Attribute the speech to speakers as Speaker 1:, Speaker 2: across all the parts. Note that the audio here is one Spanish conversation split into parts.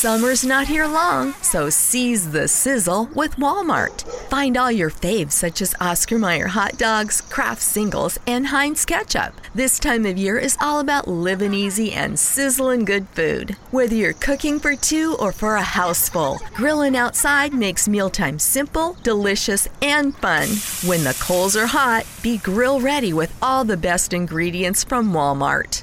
Speaker 1: Summer's not here long, so seize the sizzle with Walmart. Find all your faves such as Oscar Mayer hot dogs, Kraft singles, and Heinz ketchup. This time of year is all about living easy and sizzling good food. Whether you're cooking for two or for a house full, grilling outside makes mealtime simple, delicious, and fun. When the coals are hot, be grill ready with all the best ingredients from Walmart.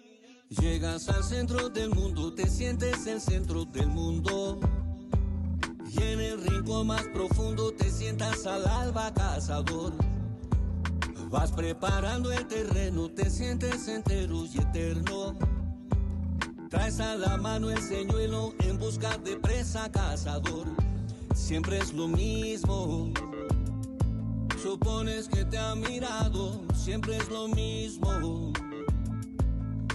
Speaker 2: Llegas al centro del mundo, te sientes el centro del mundo. Y en el rincón más profundo te sientas al alba cazador. Vas preparando el terreno, te sientes entero y eterno. Traes a la mano el señuelo en busca de presa cazador. Siempre es lo mismo. Supones que te ha mirado, siempre es lo mismo.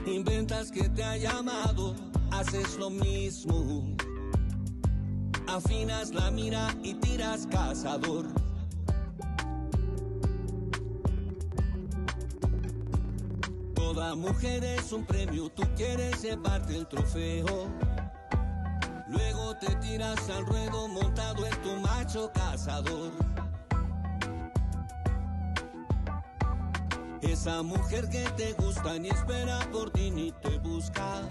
Speaker 2: Inventas que te ha llamado, haces lo mismo. Afinas la mira y tiras cazador. Toda mujer es un premio, tú quieres llevarte el trofeo. Luego te tiras al ruedo montado en tu macho cazador. Esa mujer que te gusta ni espera por ti ni te busca.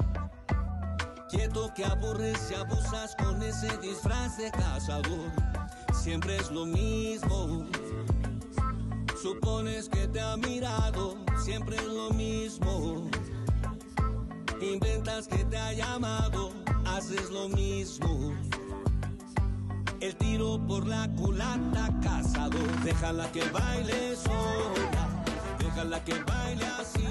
Speaker 2: Quieto que aburres y abusas con ese disfraz de cazador. Siempre es lo mismo. Supones que te ha mirado, siempre es lo mismo. Inventas que te ha llamado, haces lo mismo. El tiro por la culata cazador, déjala que baile sola, déjala que baile así.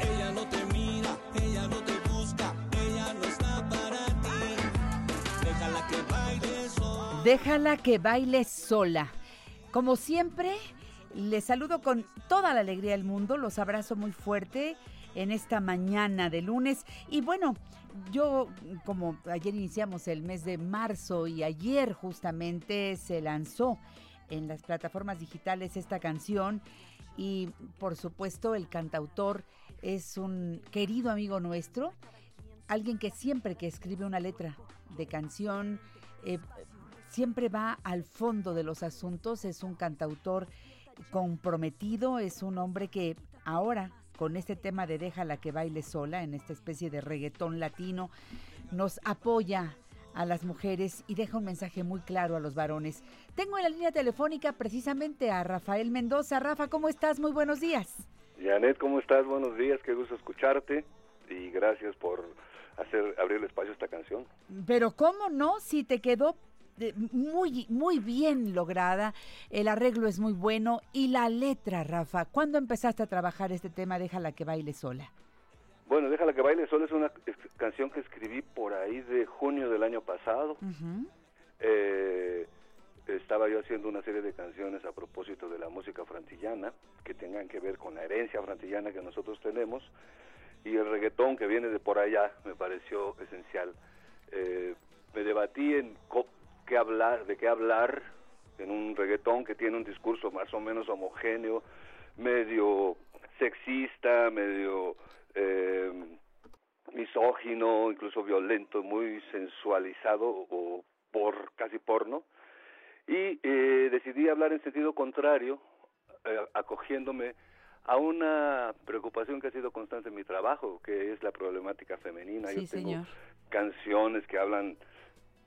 Speaker 2: Ella no te mira, ella no te busca, ella no está para ti. Déjala que baile sola.
Speaker 3: Déjala que baile sola. Como siempre, les saludo con toda la alegría del mundo, los abrazo muy fuerte en esta mañana de lunes. Y bueno, yo como ayer iniciamos el mes de marzo y ayer justamente se lanzó en las plataformas digitales esta canción y por supuesto el cantautor es un querido amigo nuestro, alguien que siempre que escribe una letra de canción eh, siempre va al fondo de los asuntos, es un cantautor comprometido, es un hombre que ahora con este tema de Déjala que baile sola, en esta especie de reggaetón latino, nos apoya a las mujeres y deja un mensaje muy claro a los varones. Tengo en la línea telefónica precisamente a Rafael Mendoza. Rafa, ¿cómo estás? Muy buenos días.
Speaker 4: Janet, ¿cómo estás? Buenos días, qué gusto escucharte y gracias por hacer abrir el espacio a esta canción.
Speaker 3: Pero ¿cómo no? Si te quedó de- muy, muy bien lograda, el arreglo es muy bueno y la letra, Rafa. ¿Cuándo empezaste a trabajar este tema Déjala que baile sola?
Speaker 4: Bueno, Déjala que baile sola es una canción que escribí por ahí de junio del año pasado. Eh, estaba yo haciendo una serie de canciones a propósito de la música frantillana que tengan que ver con la herencia frantillana que nosotros tenemos y el reggaetón que viene de por allá me pareció esencial. Eh, me debatí en qué hablar, de qué hablar en un reggaetón que tiene un discurso más o menos homogéneo, medio sexista, medio eh, misógino, incluso violento, muy sensualizado o por casi porno. Y eh, decidí hablar en sentido contrario, eh, acogiéndome a una preocupación que ha sido constante en mi trabajo, que es la problemática femenina.
Speaker 3: Sí,
Speaker 4: Yo tengo
Speaker 3: señor.
Speaker 4: canciones que hablan,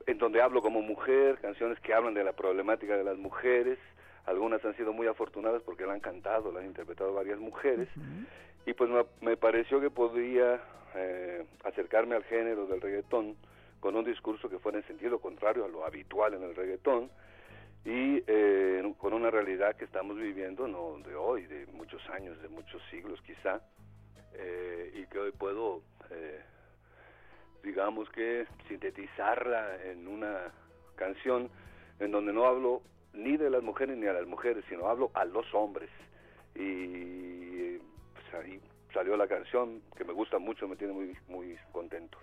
Speaker 4: en donde hablo como mujer, canciones que hablan de la problemática de las mujeres. Algunas han sido muy afortunadas porque la han cantado, la han interpretado varias mujeres. Y pues me, me pareció que podía eh, acercarme al género del reggaetón con un discurso que fuera en sentido contrario a lo habitual en el reggaetón y eh, con una realidad que estamos viviendo, no de hoy, de muchos años, de muchos siglos quizá, eh, y que hoy puedo eh, digamos que, sintetizarla en una canción en donde no hablo ni de las mujeres ni a las mujeres, sino hablo a los hombres. Y pues ahí salió la canción que me gusta mucho, me tiene muy, muy contento.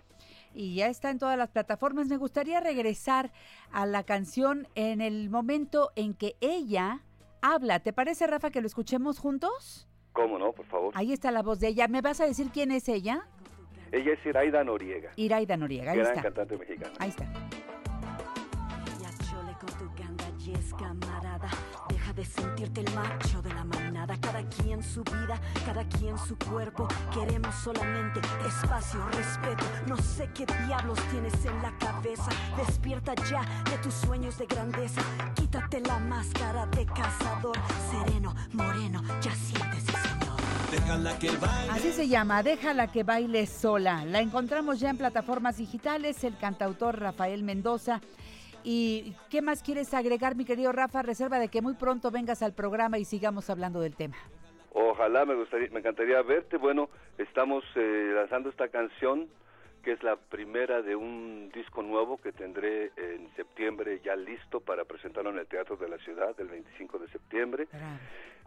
Speaker 3: Y ya está en todas las plataformas. Me gustaría regresar a la canción en el momento en que ella habla. ¿Te parece, Rafa, que lo escuchemos juntos?
Speaker 4: ¿Cómo no? Por favor.
Speaker 3: Ahí está la voz de ella. ¿Me vas a decir quién es ella?
Speaker 4: Ella es Iraida Noriega.
Speaker 3: Iraida Noriega, ahí
Speaker 4: gran
Speaker 3: está.
Speaker 4: cantante mexicana.
Speaker 3: Ahí está.
Speaker 5: Yes, camarada. Deja de sentirte el macho de la manada. Cada quien su vida, cada quien su cuerpo. Queremos solamente espacio, respeto. No sé qué diablos tienes en la cabeza. Despierta ya de tus sueños de grandeza. Quítate la máscara de cazador. Sereno, moreno, ya siéntese, señor.
Speaker 2: Déjala que baile.
Speaker 3: Así se llama, Déjala que baile sola. La encontramos ya en plataformas digitales, el cantautor Rafael Mendoza. ¿Y qué más quieres agregar, mi querido Rafa? Reserva de que muy pronto vengas al programa y sigamos hablando del tema.
Speaker 4: Ojalá, me gustaría, me encantaría verte. Bueno, estamos eh, lanzando esta canción que es la primera de un disco nuevo que tendré en septiembre ya listo para presentarlo en el Teatro de la Ciudad el 25 de septiembre.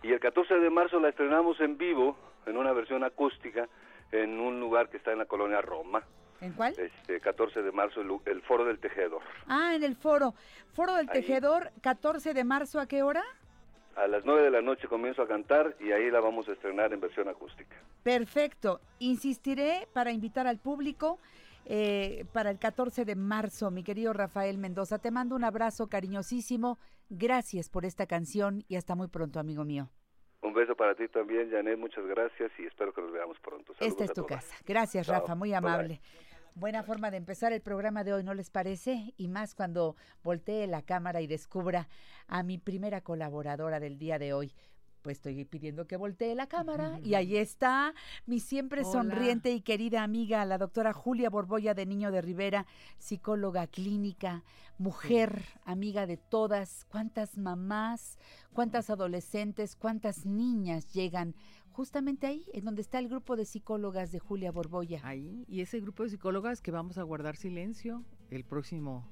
Speaker 4: Y el 14 de marzo la estrenamos en vivo, en una versión acústica, en un lugar que está en la colonia Roma.
Speaker 3: ¿En cuál?
Speaker 4: Este 14 de marzo, el, Foro del Tejedor.
Speaker 3: Ah, en el foro. Foro del
Speaker 4: Ahí.
Speaker 3: Tejedor, 14 de marzo, ¿a qué hora?
Speaker 4: A las 9 de la noche comienzo a cantar y ahí la vamos a estrenar en versión acústica.
Speaker 3: Perfecto. Insistiré para invitar al público eh, para el 14 de marzo, mi querido Rafael Mendoza. Te mando un abrazo cariñosísimo. Gracias por esta canción y hasta muy pronto, amigo mío.
Speaker 4: Un beso para ti también, Janet. Muchas gracias y espero que nos veamos pronto. Saludos
Speaker 3: Esta es tu
Speaker 4: todas.
Speaker 3: casa. Gracias,
Speaker 4: Chao.
Speaker 3: Rafa, muy
Speaker 4: bye.
Speaker 3: Buena forma de empezar el programa de hoy, ¿no les parece? Y más cuando voltee la cámara y descubra a mi primera colaboradora del día de hoy. Pues estoy pidiendo que voltee la cámara y ahí está mi siempre
Speaker 6: Hola.
Speaker 3: sonriente y querida amiga, la doctora Julia Borboya de Niño de Rivera, psicóloga clínica, mujer, amiga de todas. ¿Cuántas mamás, cuántas adolescentes, cuántas niñas llegan justamente ahí, en donde está el grupo de psicólogas de Julia Borboya?
Speaker 6: Ahí, y ese grupo de psicólogas que vamos a guardar silencio el próximo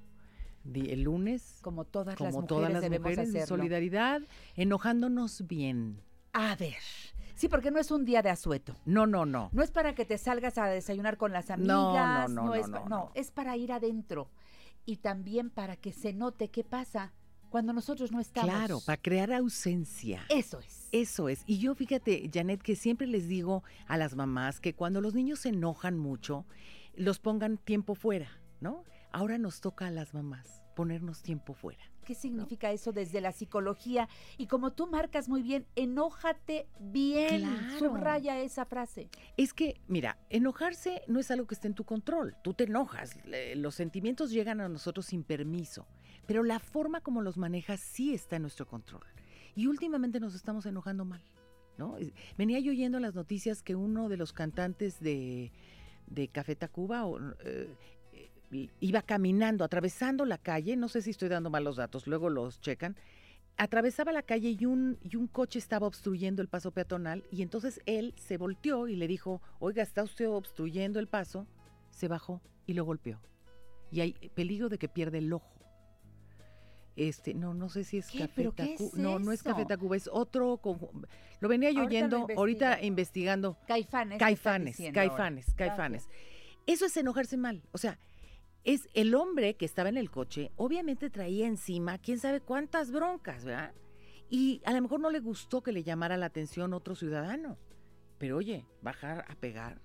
Speaker 6: el lunes,
Speaker 3: Como todas las mujeres
Speaker 6: todas las
Speaker 3: debemos
Speaker 6: mujeres,
Speaker 3: hacerlo.
Speaker 6: solidaridad, enojándonos bien.
Speaker 3: A ver. Sí, porque no es un día de asueto.
Speaker 6: No, no, no.
Speaker 3: No es para que te salgas a desayunar con las amigas.
Speaker 6: No, no, no,
Speaker 3: es
Speaker 6: no,
Speaker 3: pa-
Speaker 6: no.
Speaker 3: es para ir adentro. Y también para que se note qué pasa cuando nosotros no estamos.
Speaker 6: Claro, para crear ausencia.
Speaker 3: Eso es.
Speaker 6: Eso es. Y yo fíjate, Janet, que siempre les digo a las mamás que cuando los niños se enojan mucho, los pongan tiempo fuera, ¿no? Ahora nos toca a las mamás ponernos tiempo fuera.
Speaker 3: ¿Qué significa eso desde la psicología? Y como tú marcas muy bien, enójate bien.
Speaker 6: Claro.
Speaker 3: Subraya esa frase.
Speaker 6: Es que, mira, enojarse no es algo que esté en tu control. Tú te enojas, los sentimientos llegan a nosotros sin permiso, pero la forma como los manejas sí está en nuestro control. Y últimamente nos estamos enojando mal, ¿no? Venía yo oyendo en las noticias que uno de los cantantes de, de Café Tacuba eh, eh, iba caminando, atravesando la calle, no sé si estoy dando mal los datos, luego los checan, atravesaba la calle y un, y un coche estaba obstruyendo el paso peatonal y entonces él se volteó y le dijo, oiga, está usted obstruyendo el paso, se bajó y lo golpeó. Y hay peligro de que pierda el ojo. Este, no, no sé si es
Speaker 3: ¿Qué?
Speaker 6: Café
Speaker 3: ¿Pero qué
Speaker 6: Tacu-
Speaker 3: es
Speaker 6: No, no es Café? Tacuba, es otro Lo venía yo
Speaker 3: Ahorita lo
Speaker 6: oyendo, ahorita investigando.
Speaker 3: Caifanes.
Speaker 6: Caifanes,
Speaker 3: ahora.
Speaker 6: caifanes, caifanes. Eso es enojarse mal. O sea, es el hombre que estaba en el coche, obviamente traía encima quién sabe cuántas broncas, ¿verdad? Y a lo mejor no le gustó que le llamara la atención otro ciudadano. Pero oye, bajar a pegar.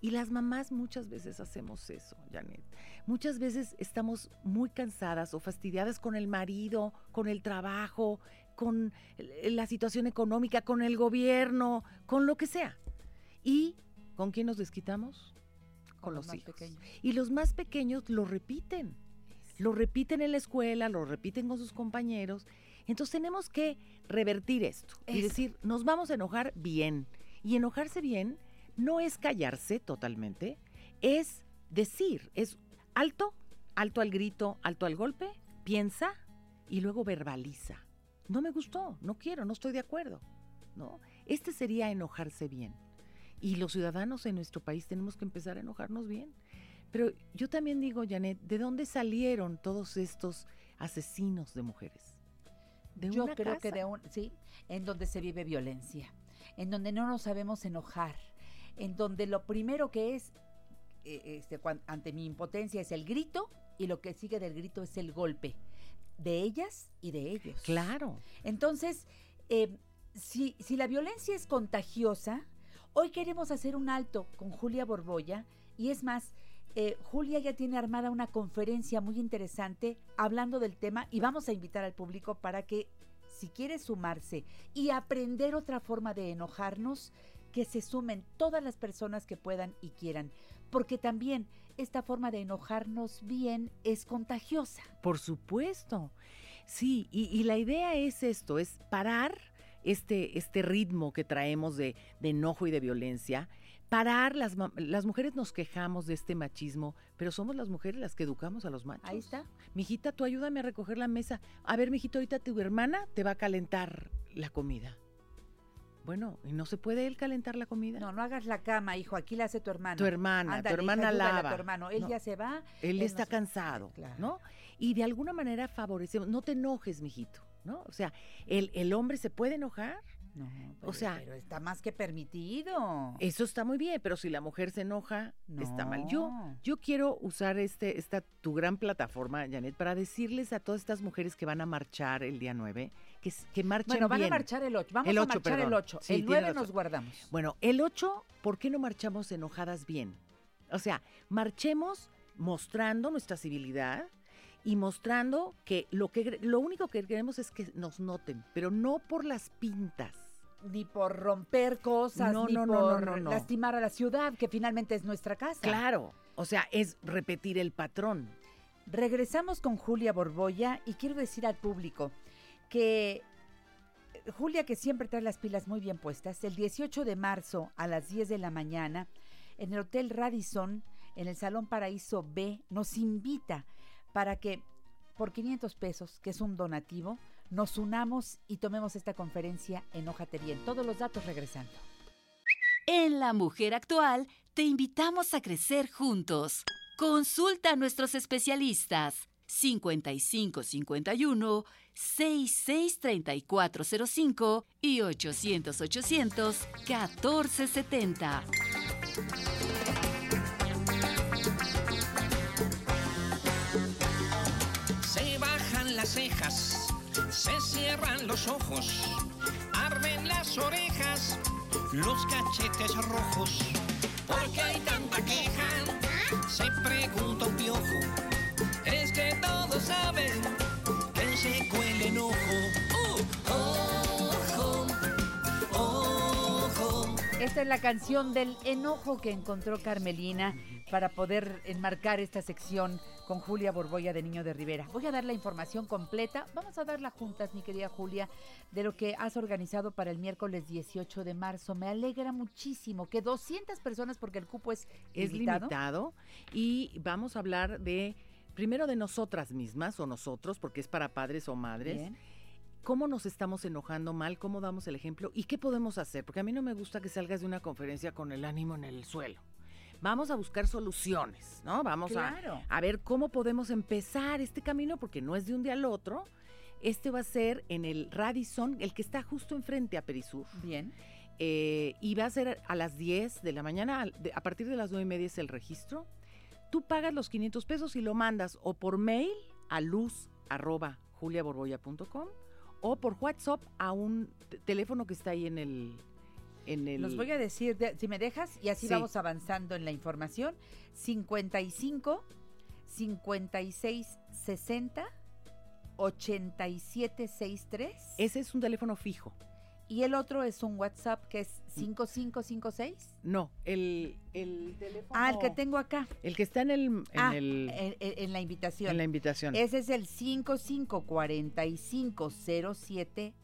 Speaker 6: Y las mamás muchas veces hacemos eso, Janet. Muchas veces estamos muy cansadas o fastidiadas con el marido, con el trabajo, con la situación económica, con el gobierno, con lo que sea. ¿Y con quién nos desquitamos? Con, los, hijos.
Speaker 3: pequeños.
Speaker 6: Y los más pequeños lo repiten. Lo repiten en la escuela, lo repiten con sus compañeros. Entonces tenemos que revertir esto y
Speaker 3: Eso.
Speaker 6: decir, nos vamos a enojar bien. Y enojarse bien no es callarse totalmente, es decir, es alto, alto al grito, alto al golpe, piensa y luego verbaliza. No me gustó, no quiero, no estoy de acuerdo. ¿no? Este sería enojarse bien. Y los ciudadanos en nuestro país tenemos que empezar a enojarnos bien. Pero yo también digo, Janet, ¿de dónde salieron todos estos asesinos de mujeres?
Speaker 3: De yo creo que de un, sí, en donde se vive violencia, en donde no nos sabemos enojar, en donde lo primero que es eh, este, ante mi impotencia es el grito y lo que sigue del grito es el golpe de ellas y de ellos.
Speaker 6: Claro.
Speaker 3: Entonces, eh, si, si la violencia es contagiosa, hoy queremos hacer un alto con Julia Borboya y es más, eh, Julia ya tiene armada una conferencia muy interesante hablando del tema y vamos a invitar al público para que si quiere sumarse y aprender otra forma de enojarnos, que se sumen todas las personas que puedan y quieran, porque también esta forma de enojarnos bien es contagiosa.
Speaker 6: Por supuesto. Sí, y, la idea es esto, es parar este, este ritmo que traemos de, de enojo y de violencia parar, las, las mujeres nos quejamos de este machismo, pero somos las mujeres las que educamos a los machos.
Speaker 3: Ahí está.
Speaker 6: Mijita, tú ayúdame a recoger la mesa. A ver, mijito, ahorita tu hermana te va a calentar la comida. Bueno, ¿y no se puede él calentar la comida?
Speaker 3: No, no hagas la cama, hijo, aquí la hace tu hermana.
Speaker 6: Tu hermana, tu hermana lava.
Speaker 3: tu hermano, él ya se va.
Speaker 6: Él, está cansado, ¿no? Y de alguna manera favorecemos, no te enojes, mijito, ¿no? O sea, el, el hombre se puede enojar,
Speaker 3: no, pero, o sea, pero está más que permitido.
Speaker 6: Eso está muy bien, pero si la mujer se enoja, está mal. Yo, yo quiero usar este, esta tu gran plataforma, Janet, para decirles a todas estas mujeres que van a marchar el día 9, que, que marchen
Speaker 3: Bueno, van a marchar el 8, vamos a marchar el 8, el 9 nos guardamos.
Speaker 6: Bueno, el 8, ¿por qué no marchamos enojadas bien? O sea, marchemos mostrando nuestra civilidad, y mostrando que lo que lo único que queremos es que nos noten, pero no por las pintas.
Speaker 3: Ni por romper cosas, ni por lastimar a la ciudad, que finalmente es nuestra casa.
Speaker 6: Claro, o sea, es repetir el patrón.
Speaker 3: Regresamos con Julia Borboya y quiero decir al público que Julia, que siempre trae las pilas muy bien puestas, el 18 de marzo a las 10 de la mañana, en el Hotel Radisson, en el Salón Paraíso B, nos invita para que por 500 pesos, que es un donativo, nos unamos y tomemos esta conferencia en Ójate Bien. Todos los datos regresando.
Speaker 7: En La Mujer Actual te invitamos a crecer juntos. Consulta a nuestros especialistas 5551 663405 y 800 800 1470.
Speaker 8: cejas, se cierran los ojos, arden las orejas, los cachetes rojos. ¿Por qué hay tanta queja? Se pregunta
Speaker 3: Esta es la canción del enojo que encontró Carmelina para poder enmarcar esta sección con Julia Borboya de Niño de Rivera. Voy a dar la información completa, vamos a darla juntas, mi querida Julia, de lo que has organizado para el miércoles 18 de marzo. Me alegra muchísimo que 200 personas, porque el cupo es,
Speaker 6: es limitado. y vamos a hablar de, primero de nosotras mismas o nosotros, porque es para padres o madres. Cómo nos estamos enojando mal, cómo damos el ejemplo y qué podemos hacer, porque a mí no me gusta que salgas de una conferencia con el ánimo en el suelo vamos a buscar soluciones, ¿no? Vamos a, a ver cómo podemos empezar este camino, porque no es de un día al otro. Este va a ser en el Radisson, el que está justo enfrente a Perisur.
Speaker 3: Bien.
Speaker 6: Eh, y va a ser a las 10 de la mañana, a partir de las 9 y media es el registro. Tú pagas los 500 pesos y lo mandas o por mail a luz arroba juliaborboya.com o por WhatsApp a un teléfono que está ahí en el,
Speaker 3: los voy a decir, si me dejas, y así vamos avanzando en la información. 55 56 60 87 63.
Speaker 6: Ese es un teléfono fijo.
Speaker 3: Y el otro es un WhatsApp que es 5556.
Speaker 6: No, el, el teléfono.
Speaker 3: Ah, el que tengo acá.
Speaker 6: El que está en el. En,
Speaker 3: ah, en, la invitación.
Speaker 6: En la invitación.
Speaker 3: Ese es el 554507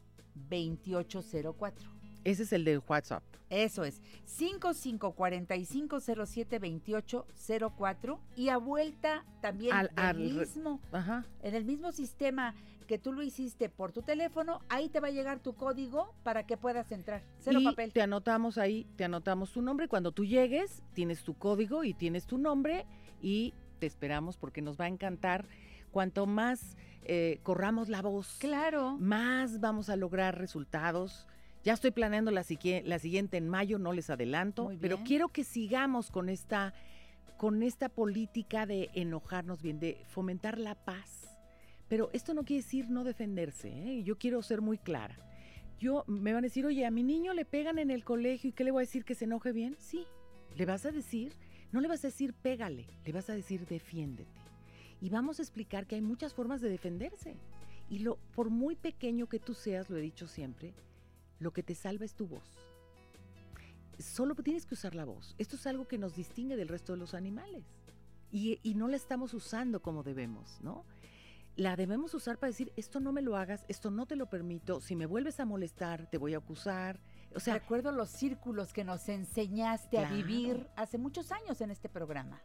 Speaker 3: 2804.
Speaker 6: Ese es el de WhatsApp.
Speaker 3: Eso es, 5545072804 y a vuelta también
Speaker 6: Al-
Speaker 3: del mismo,
Speaker 6: Ajá.
Speaker 3: en el mismo sistema que tú lo hiciste por tu teléfono, ahí te va a llegar tu código para que puedas entrar. Cero
Speaker 6: y
Speaker 3: papel.
Speaker 6: te anotamos ahí, te anotamos tu nombre. Cuando tú llegues, tienes tu código y tienes tu nombre y te esperamos porque nos va a encantar. Cuanto más eh, corramos la voz,
Speaker 3: Claro.
Speaker 6: más vamos a lograr resultados. Ya estoy planeando la, la siguiente en mayo, no les adelanto, pero quiero que sigamos con esta, con esta política de enojarnos bien, de fomentar la paz. Pero esto no quiere decir no defenderse, ¿eh? yo quiero ser muy clara. Yo me van a decir, oye, a mi niño le pegan en el colegio y ¿qué le voy a decir que se enoje bien? Sí, le vas a decir, no le vas a decir pégale, le vas a decir defiéndete. Y vamos a explicar que hay muchas formas de defenderse. Y lo, por muy pequeño que tú seas, lo he dicho siempre, lo que te salva es tu voz. Solo tienes que usar la voz. Esto es algo que nos distingue del resto de los animales. Y, y no la estamos usando como debemos, ¿no? La debemos usar para decir, esto no me lo hagas, esto no te lo permito, si me vuelves a molestar, te voy a acusar. O sea,
Speaker 3: Recuerdo los círculos que nos enseñaste a vivir hace muchos años en este programa.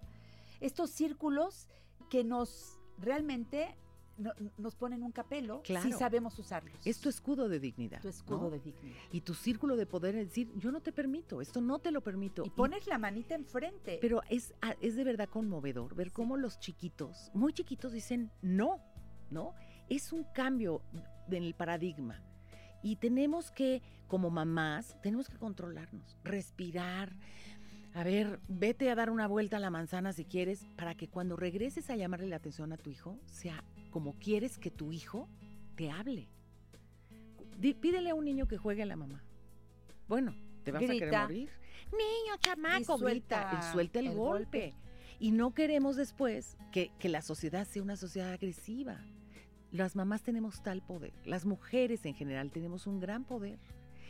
Speaker 3: Estos círculos que nos realmente no- nos ponen un capelo si
Speaker 6: Claro.
Speaker 3: sabemos usarlos.
Speaker 6: es tu escudo de dignidad.
Speaker 3: tu escudo
Speaker 6: ¿no?
Speaker 3: de dignidad.
Speaker 6: Y tu círculo de poder es decir, yo no te permito, esto no te lo permito.
Speaker 3: Y pones la manita enfrente.
Speaker 6: Pero es, a- es de verdad conmovedor ver cómo los chiquitos, muy chiquitos, dicen no, ¿no? Es un cambio en el paradigma. Y tenemos que, como mamás, tenemos que controlarnos, respirar. A ver, vete a dar una vuelta a la manzana si quieres, para que cuando regreses a llamarle la atención a tu hijo, sea como quieres que tu hijo te hable. Di- pídele a un niño que juegue a la mamá. Bueno, te vas a querer morir. Niño, chamaco,
Speaker 3: suelta
Speaker 6: grita, y suelta el,
Speaker 3: el
Speaker 6: golpe.
Speaker 3: golpe.
Speaker 6: Y no queremos después que, que la sociedad sea una sociedad agresiva. Las mamás tenemos tal poder, las mujeres en general tenemos un gran poder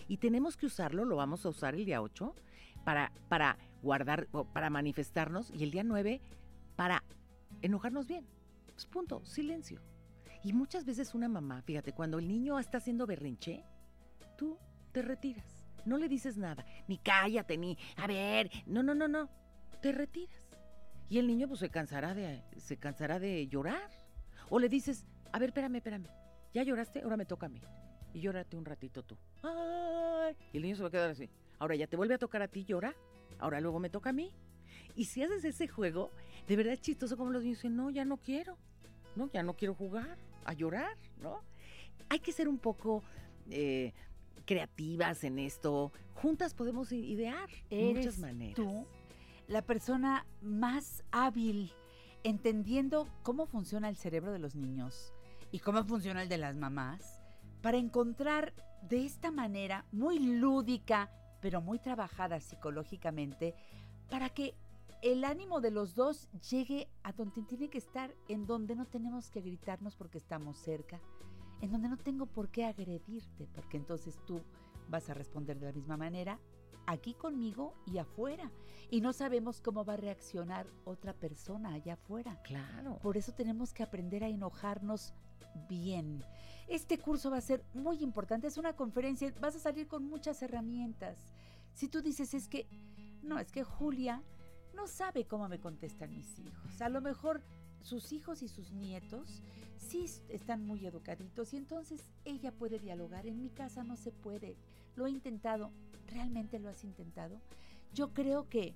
Speaker 6: y tenemos que usarlo, lo vamos a usar el día 8 para, para guardar, para manifestarnos y el día 9 para enojarnos bien. Pues punto, silencio. Y muchas veces una mamá, fíjate, cuando el niño está haciendo berrinche, tú te retiras. No le dices nada, ni cállate, ni, a ver, no, no, no, no, te retiras. Y el niño pues se cansará de, se cansará de llorar. O le dices, a ver, espérame, espérame, ya lloraste, ahora me toca a mí. Y llórate un ratito tú. Ay, y el niño se va a quedar así. Ahora ya te vuelve a tocar a ti, llora. Ahora luego me toca a mí. Y si haces ese juego, de verdad es chistoso como los niños dicen, no, ya no quiero. No, ya no quiero jugar, a llorar, ¿no? Hay que ser un poco eh, creativas en esto. Juntas podemos idear
Speaker 3: Eres
Speaker 6: muchas maneras.
Speaker 3: tú la persona más hábil entendiendo cómo funciona el cerebro de los niños y cómo funciona el de las mamás para encontrar de esta manera muy lúdica, pero muy trabajada psicológicamente, para que el ánimo de los dos llegue a donde tiene que estar, en donde no tenemos que gritarnos porque estamos cerca, en donde no tengo por qué agredirte, porque entonces tú vas a responder de la misma manera aquí conmigo y afuera. Y no sabemos cómo va a reaccionar otra persona allá afuera.
Speaker 6: Claro.
Speaker 3: Por eso tenemos que aprender a enojarnos bien. Este curso va a ser muy importante, es una conferencia, vas a salir con muchas herramientas. Si tú dices es que, no, es que Julia no sabe cómo me contestan mis hijos. A lo mejor sus hijos y sus nietos sí están muy educaditos y entonces ella puede dialogar. En mi casa no se puede. Lo he intentado. ¿Realmente lo has intentado? Yo creo que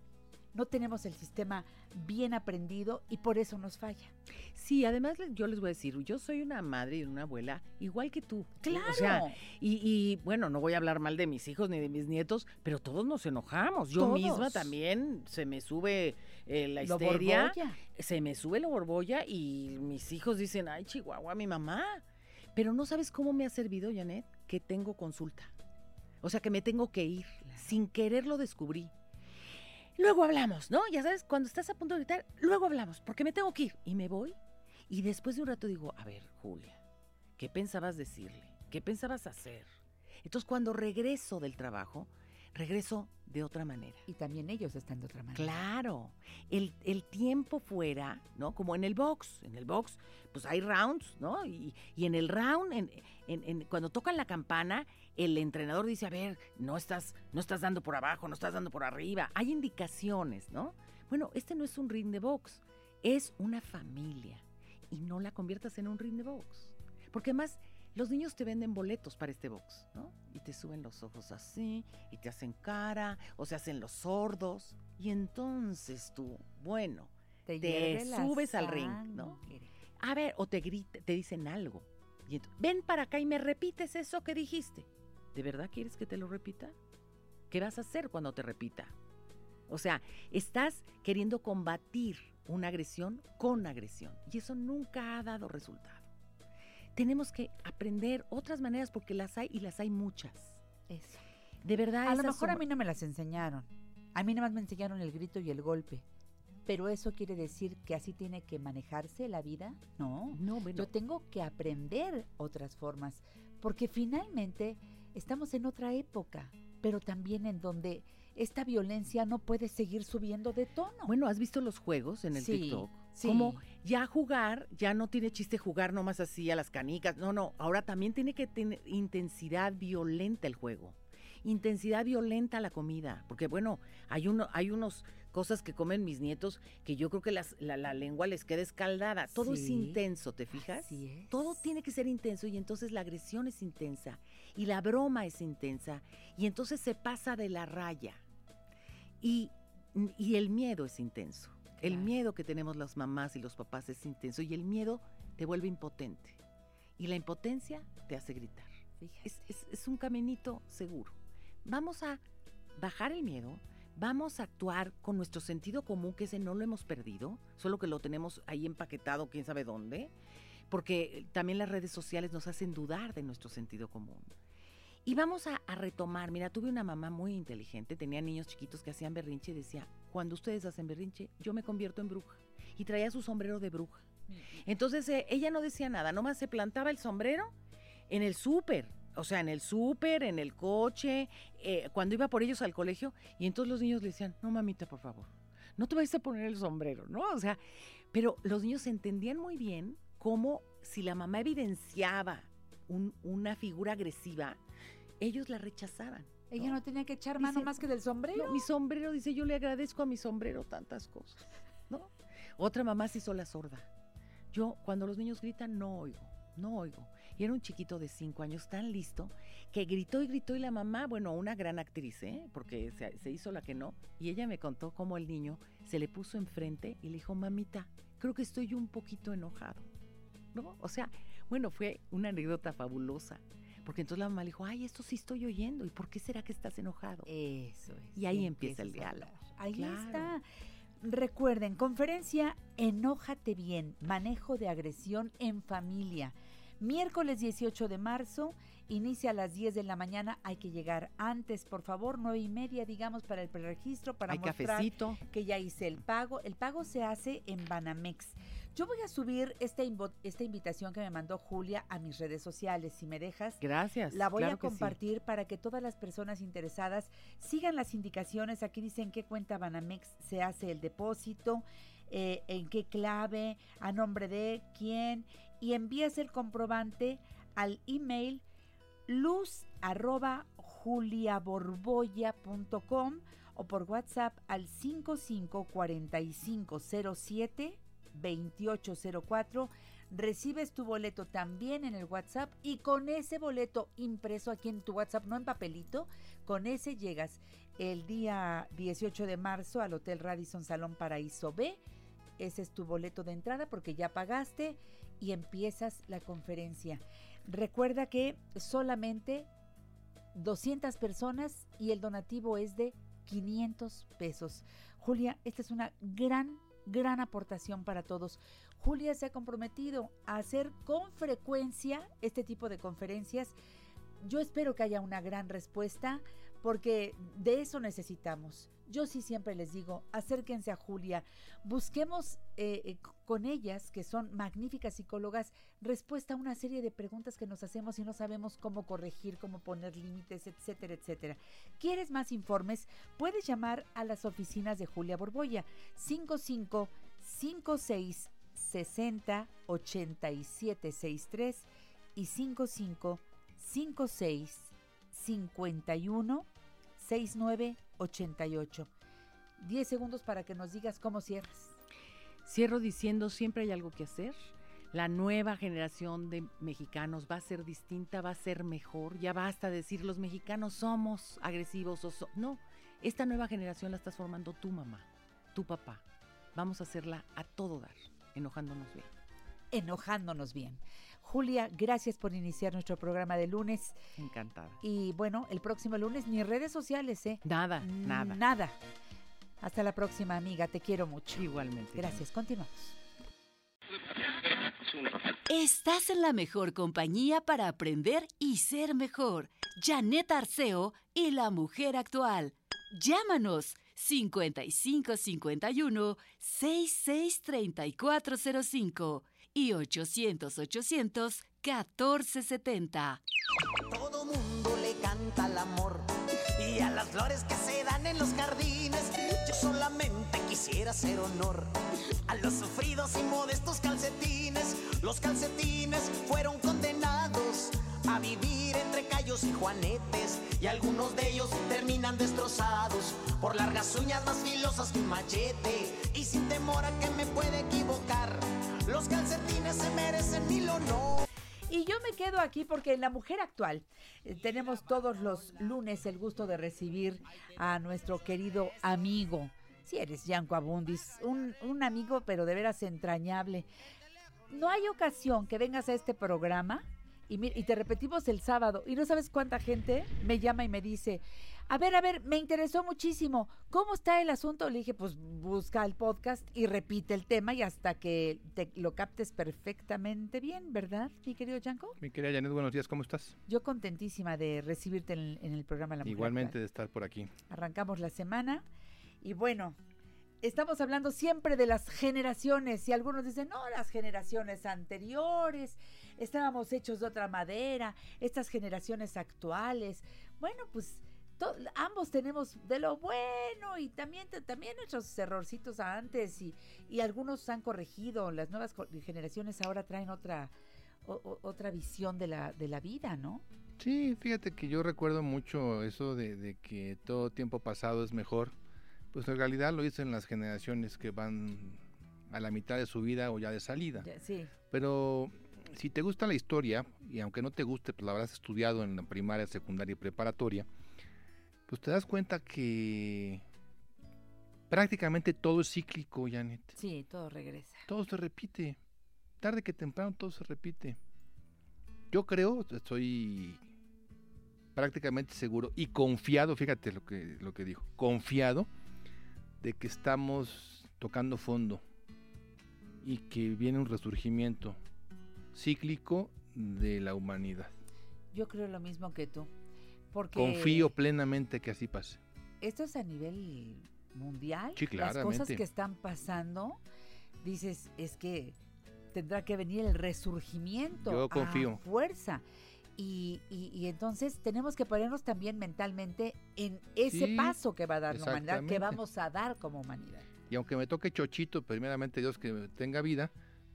Speaker 3: no tenemos el sistema bien aprendido y por eso nos falla.
Speaker 6: Sí, además yo les voy a decir, yo soy una madre y una abuela igual que tú.
Speaker 3: Claro.
Speaker 6: O sea, y, y, bueno, no voy a hablar mal de mis hijos ni de mis nietos, pero todos nos enojamos. Yo misma también se me sube eh, la histeria, se me sube la borbolla y mis hijos dicen, ay, Chihuahua, mi mamá. Pero no sabes cómo me ha servido, Janet, que tengo consulta. O sea, que me tengo que ir. Sin querer lo descubrí. Luego hablamos, ¿no? Ya sabes, cuando estás a punto de gritar, luego hablamos, porque me tengo que ir. Y me voy. Y después de un rato digo, a ver, Julia, ¿qué pensabas decirle? ¿Qué pensabas hacer? Entonces, cuando regreso del trabajo, regreso de otra manera.
Speaker 3: Y también ellos están de otra manera.
Speaker 6: Claro, el, el tiempo fuera, ¿no? Como en el box, en el box, pues hay rounds, ¿no? Y, y en el round, en, en- en- cuando tocan la campana, el entrenador dice, a ver, no estás, no estás dando por abajo, no estás dando por arriba. Hay indicaciones, ¿no? Bueno, este no es un ring de box, es una familia. Y no la conviertas en un ring de box. Porque además, los niños te venden boletos para este box, ¿no? Y te suben los ojos así, y te hacen cara, o se hacen los sordos. Y entonces tú, bueno,
Speaker 3: Te,
Speaker 6: subes al ring, ¿no? a ver, o te grita, te dicen algo. Y ven para acá y me repites eso que dijiste. ¿De verdad quieres que te lo repita? ¿Qué vas a hacer cuando te repita? O sea, estás queriendo combatir una agresión con agresión. Y eso nunca ha dado resultado. Tenemos que aprender otras maneras porque las hay y las hay muchas.
Speaker 3: Eso.
Speaker 6: De verdad.
Speaker 3: A lo mejor a mí no me las enseñaron. A mí nada más me enseñaron el grito y el golpe. Pero eso quiere decir que así tiene que manejarse la vida? No.
Speaker 6: No, bueno.
Speaker 3: Yo tengo que aprender otras formas, porque finalmente estamos en otra época, pero también en donde esta violencia no puede seguir subiendo de tono.
Speaker 6: Bueno, ¿has visto los juegos en el
Speaker 3: Sí,
Speaker 6: TikTok?
Speaker 3: sí.
Speaker 6: Como ya jugar, ya no tiene chiste jugar nomás así a las canicas. No, no, ahora también tiene que tener intensidad violenta el juego. Intensidad violenta la comida. Porque bueno, hay uno, hay unos cosas que comen mis nietos que yo creo que las- la, la lengua les queda escaldada. Todo es intenso, ¿te fijas?
Speaker 3: así es.
Speaker 6: Todo tiene que ser intenso y entonces la agresión es intensa y la broma es intensa y entonces se pasa de la raya. Y, y el miedo es intenso. El miedo que tenemos las mamás y los papás es intenso y el miedo te vuelve impotente. Y la impotencia te hace gritar. Es, es- es un caminito seguro. Vamos a bajar el miedo, vamos a actuar con nuestro sentido común, que ese no lo hemos perdido, solo que lo tenemos ahí empaquetado, quién sabe dónde, porque también las redes sociales nos hacen dudar de nuestro sentido común. Y vamos a, a retomar, mira, tuve una mamá muy inteligente, tenía niños chiquitos que hacían berrinche y decía, cuando ustedes hacen berrinche, yo me convierto en bruja. Y traía su sombrero de bruja. Entonces eh, ella no decía nada, nomás se plantaba el sombrero en el súper, o sea, en el súper, en el coche, eh, cuando iba por ellos al colegio, y entonces los niños le decían, no mamita, por favor, no te vayas a poner el sombrero, ¿no? O sea, pero los niños entendían muy bien cómo si la mamá evidenciaba un- una figura agresiva, ellos la rechazaban.
Speaker 3: Ella no tenía que echar mano
Speaker 6: Dice,
Speaker 3: más que del sombrero.
Speaker 6: No, mi sombrero, dice, yo le agradezco a mi sombrero tantas cosas, ¿no? Otra mamá se hizo la sorda. Yo, cuando los niños gritan, no oigo, no oigo. Y era un chiquito de cinco años tan listo que gritó y gritó y la mamá, bueno, una gran actriz, ¿eh? Porque se, se hizo la que no. Y ella me contó cómo el niño se le puso enfrente y le dijo, mamita, creo que estoy un poquito enojado, ¿no? O sea, bueno, fue una anécdota fabulosa. Porque entonces la mamá le dijo, ay, esto sí estoy oyendo. ¿Y por qué será que estás enojado?
Speaker 3: Eso es.
Speaker 6: Y ahí empieza el diálogo.
Speaker 3: Ahí
Speaker 6: Claro.
Speaker 3: está. Recuerden, conferencia Enójate bien, manejo de agresión en familia. Miércoles 18 de marzo, inicia a las 10 de la mañana. Hay que llegar antes, por favor, nueve y media, digamos, para el preregistro, para
Speaker 6: Hay
Speaker 3: mostrar
Speaker 6: cafecito.
Speaker 3: que ya hice el pago. El pago se hace en Banamex. Yo voy a subir esta, invitación que me mandó Julia a mis redes sociales. Si me dejas,
Speaker 6: Gracias.
Speaker 3: la voy
Speaker 6: claro
Speaker 3: a
Speaker 6: que sí.
Speaker 3: compartir para que todas las personas interesadas sigan las indicaciones. Aquí dicen qué cuenta Banamex se hace el depósito, eh, en qué clave, a nombre de quién, y envías el comprobante al email luz arroba juliaborboya.com o por WhatsApp al 554507 2804 recibes tu boleto también en el WhatsApp y con ese boleto impreso aquí en tu WhatsApp, no en papelito, con ese llegas el día 18 de marzo al Hotel Radisson Salón Paraíso B. Ese es tu boleto de entrada porque ya pagaste y empiezas la conferencia. Recuerda que solamente 200 personas y el donativo es de 500 pesos. Julia, esta es una gran, gran aportación para todos. Julia se ha comprometido a hacer con frecuencia este tipo de conferencias. Yo espero que haya una gran respuesta porque de eso necesitamos. Yo sí siempre les digo, acérquense a Julia, busquemos eh, eh, con ellas, que son magníficas psicólogas, respuesta a una serie de preguntas que nos hacemos y no sabemos cómo corregir, cómo poner límites, etcétera, etcétera. ¿Quieres más informes? Puedes llamar a las oficinas de Julia Borboya, 55 56 60 87 63 y 55 56 51 69 88. 10 segundos para que nos digas cómo cierras.
Speaker 6: Cierro diciendo, siempre hay algo que hacer. La nueva generación de mexicanos va a ser distinta, va a ser mejor. Ya basta decir los mexicanos somos agresivos o so-". no. Esta nueva generación la estás formando tu mamá, tu papá. Vamos a hacerla a todo dar, enojándonos bien.
Speaker 3: Enojándonos bien. Julia, gracias por iniciar nuestro programa de lunes.
Speaker 6: Encantada.
Speaker 3: Y bueno, el próximo lunes ni redes sociales, ¿eh?
Speaker 6: Nada, nada.
Speaker 3: Nada. Hasta la próxima, amiga. Te quiero mucho.
Speaker 6: Igualmente.
Speaker 3: Gracias. Continuamos.
Speaker 7: Estás en la mejor compañía para aprender y ser mejor. Janet Arceo y la mujer actual. Llámanos 5551 663405 y 800 800 1470.
Speaker 9: Todo mundo le canta al amor y a las flores que se dan en los jardines. Yo solamente quisiera hacer honor a los sufridos y modestos calcetines. Los calcetines fueron condenados a vivir entre callos y juanetes y algunos de ellos terminan destrozados por largas uñas más filosas que un machete y sin temor a que me pueda equivocar. Los calcetines se merecen mil honor.
Speaker 3: Y yo me quedo aquí porque en La Mujer Actual eh, tenemos todos los lunes el gusto de recibir a nuestro querido amigo. Si eres Yanko Abundis, un, un amigo pero de veras entrañable. No hay ocasión que vengas a este programa y te repetimos el sábado y no sabes cuánta gente me llama y me dice, a ver, a ver, me interesó muchísimo. ¿Cómo está el asunto? Le dije, pues busca el podcast y repite el tema y hasta que te lo captes perfectamente bien, ¿verdad, mi querido Yanko?
Speaker 10: Mi querida Janet, buenos días, ¿cómo estás?
Speaker 3: Yo contentísima de recibirte en el, en el programa La Mujer
Speaker 10: Igualmente
Speaker 3: Actual.
Speaker 10: de estar por aquí.
Speaker 3: Arrancamos la semana y bueno, estamos hablando siempre de las generaciones y algunos dicen, no, las generaciones anteriores, estábamos hechos de otra madera, estas generaciones actuales. Bueno, pues ambos tenemos de lo bueno y también, también nuestros errorcitos antes y, y algunos han corregido, las nuevas generaciones ahora traen otra, o- o- otra visión de la, de la vida, ¿no?
Speaker 10: Sí, fíjate que yo recuerdo mucho eso de, de que todo tiempo pasado es mejor. Pues en realidad lo dicen las generaciones que van a la mitad de su vida o ya de salida.
Speaker 3: Sí.
Speaker 10: Pero si te gusta la historia, y aunque no te guste, pues la habrás estudiado en la primaria, secundaria y preparatoria, pues te das cuenta que prácticamente todo es cíclico, Janet.
Speaker 3: Sí, todo regresa.
Speaker 10: Todo se repite. Tarde que temprano todo se repite. Yo creo, estoy prácticamente seguro y confiado, fíjate lo que, lo que dijo, confiado de que estamos tocando fondo y que viene un resurgimiento cíclico de la humanidad.
Speaker 3: Yo creo lo mismo que tú. Porque
Speaker 10: Confío plenamente que así pase.
Speaker 3: esto es a nivel mundial.
Speaker 10: Sí,
Speaker 3: Las cosas que están pasando, dices, es que tendrá que venir el resurgimiento.
Speaker 10: Yo
Speaker 3: a
Speaker 10: confío.
Speaker 3: fuerza. Y, y- y entonces tenemos que ponernos también mentalmente en ese
Speaker 10: Sí,
Speaker 3: paso que va a dar la humanidad, que vamos a dar como humanidad.
Speaker 10: Y aunque me toque chochito, primeramente Dios que tenga vida,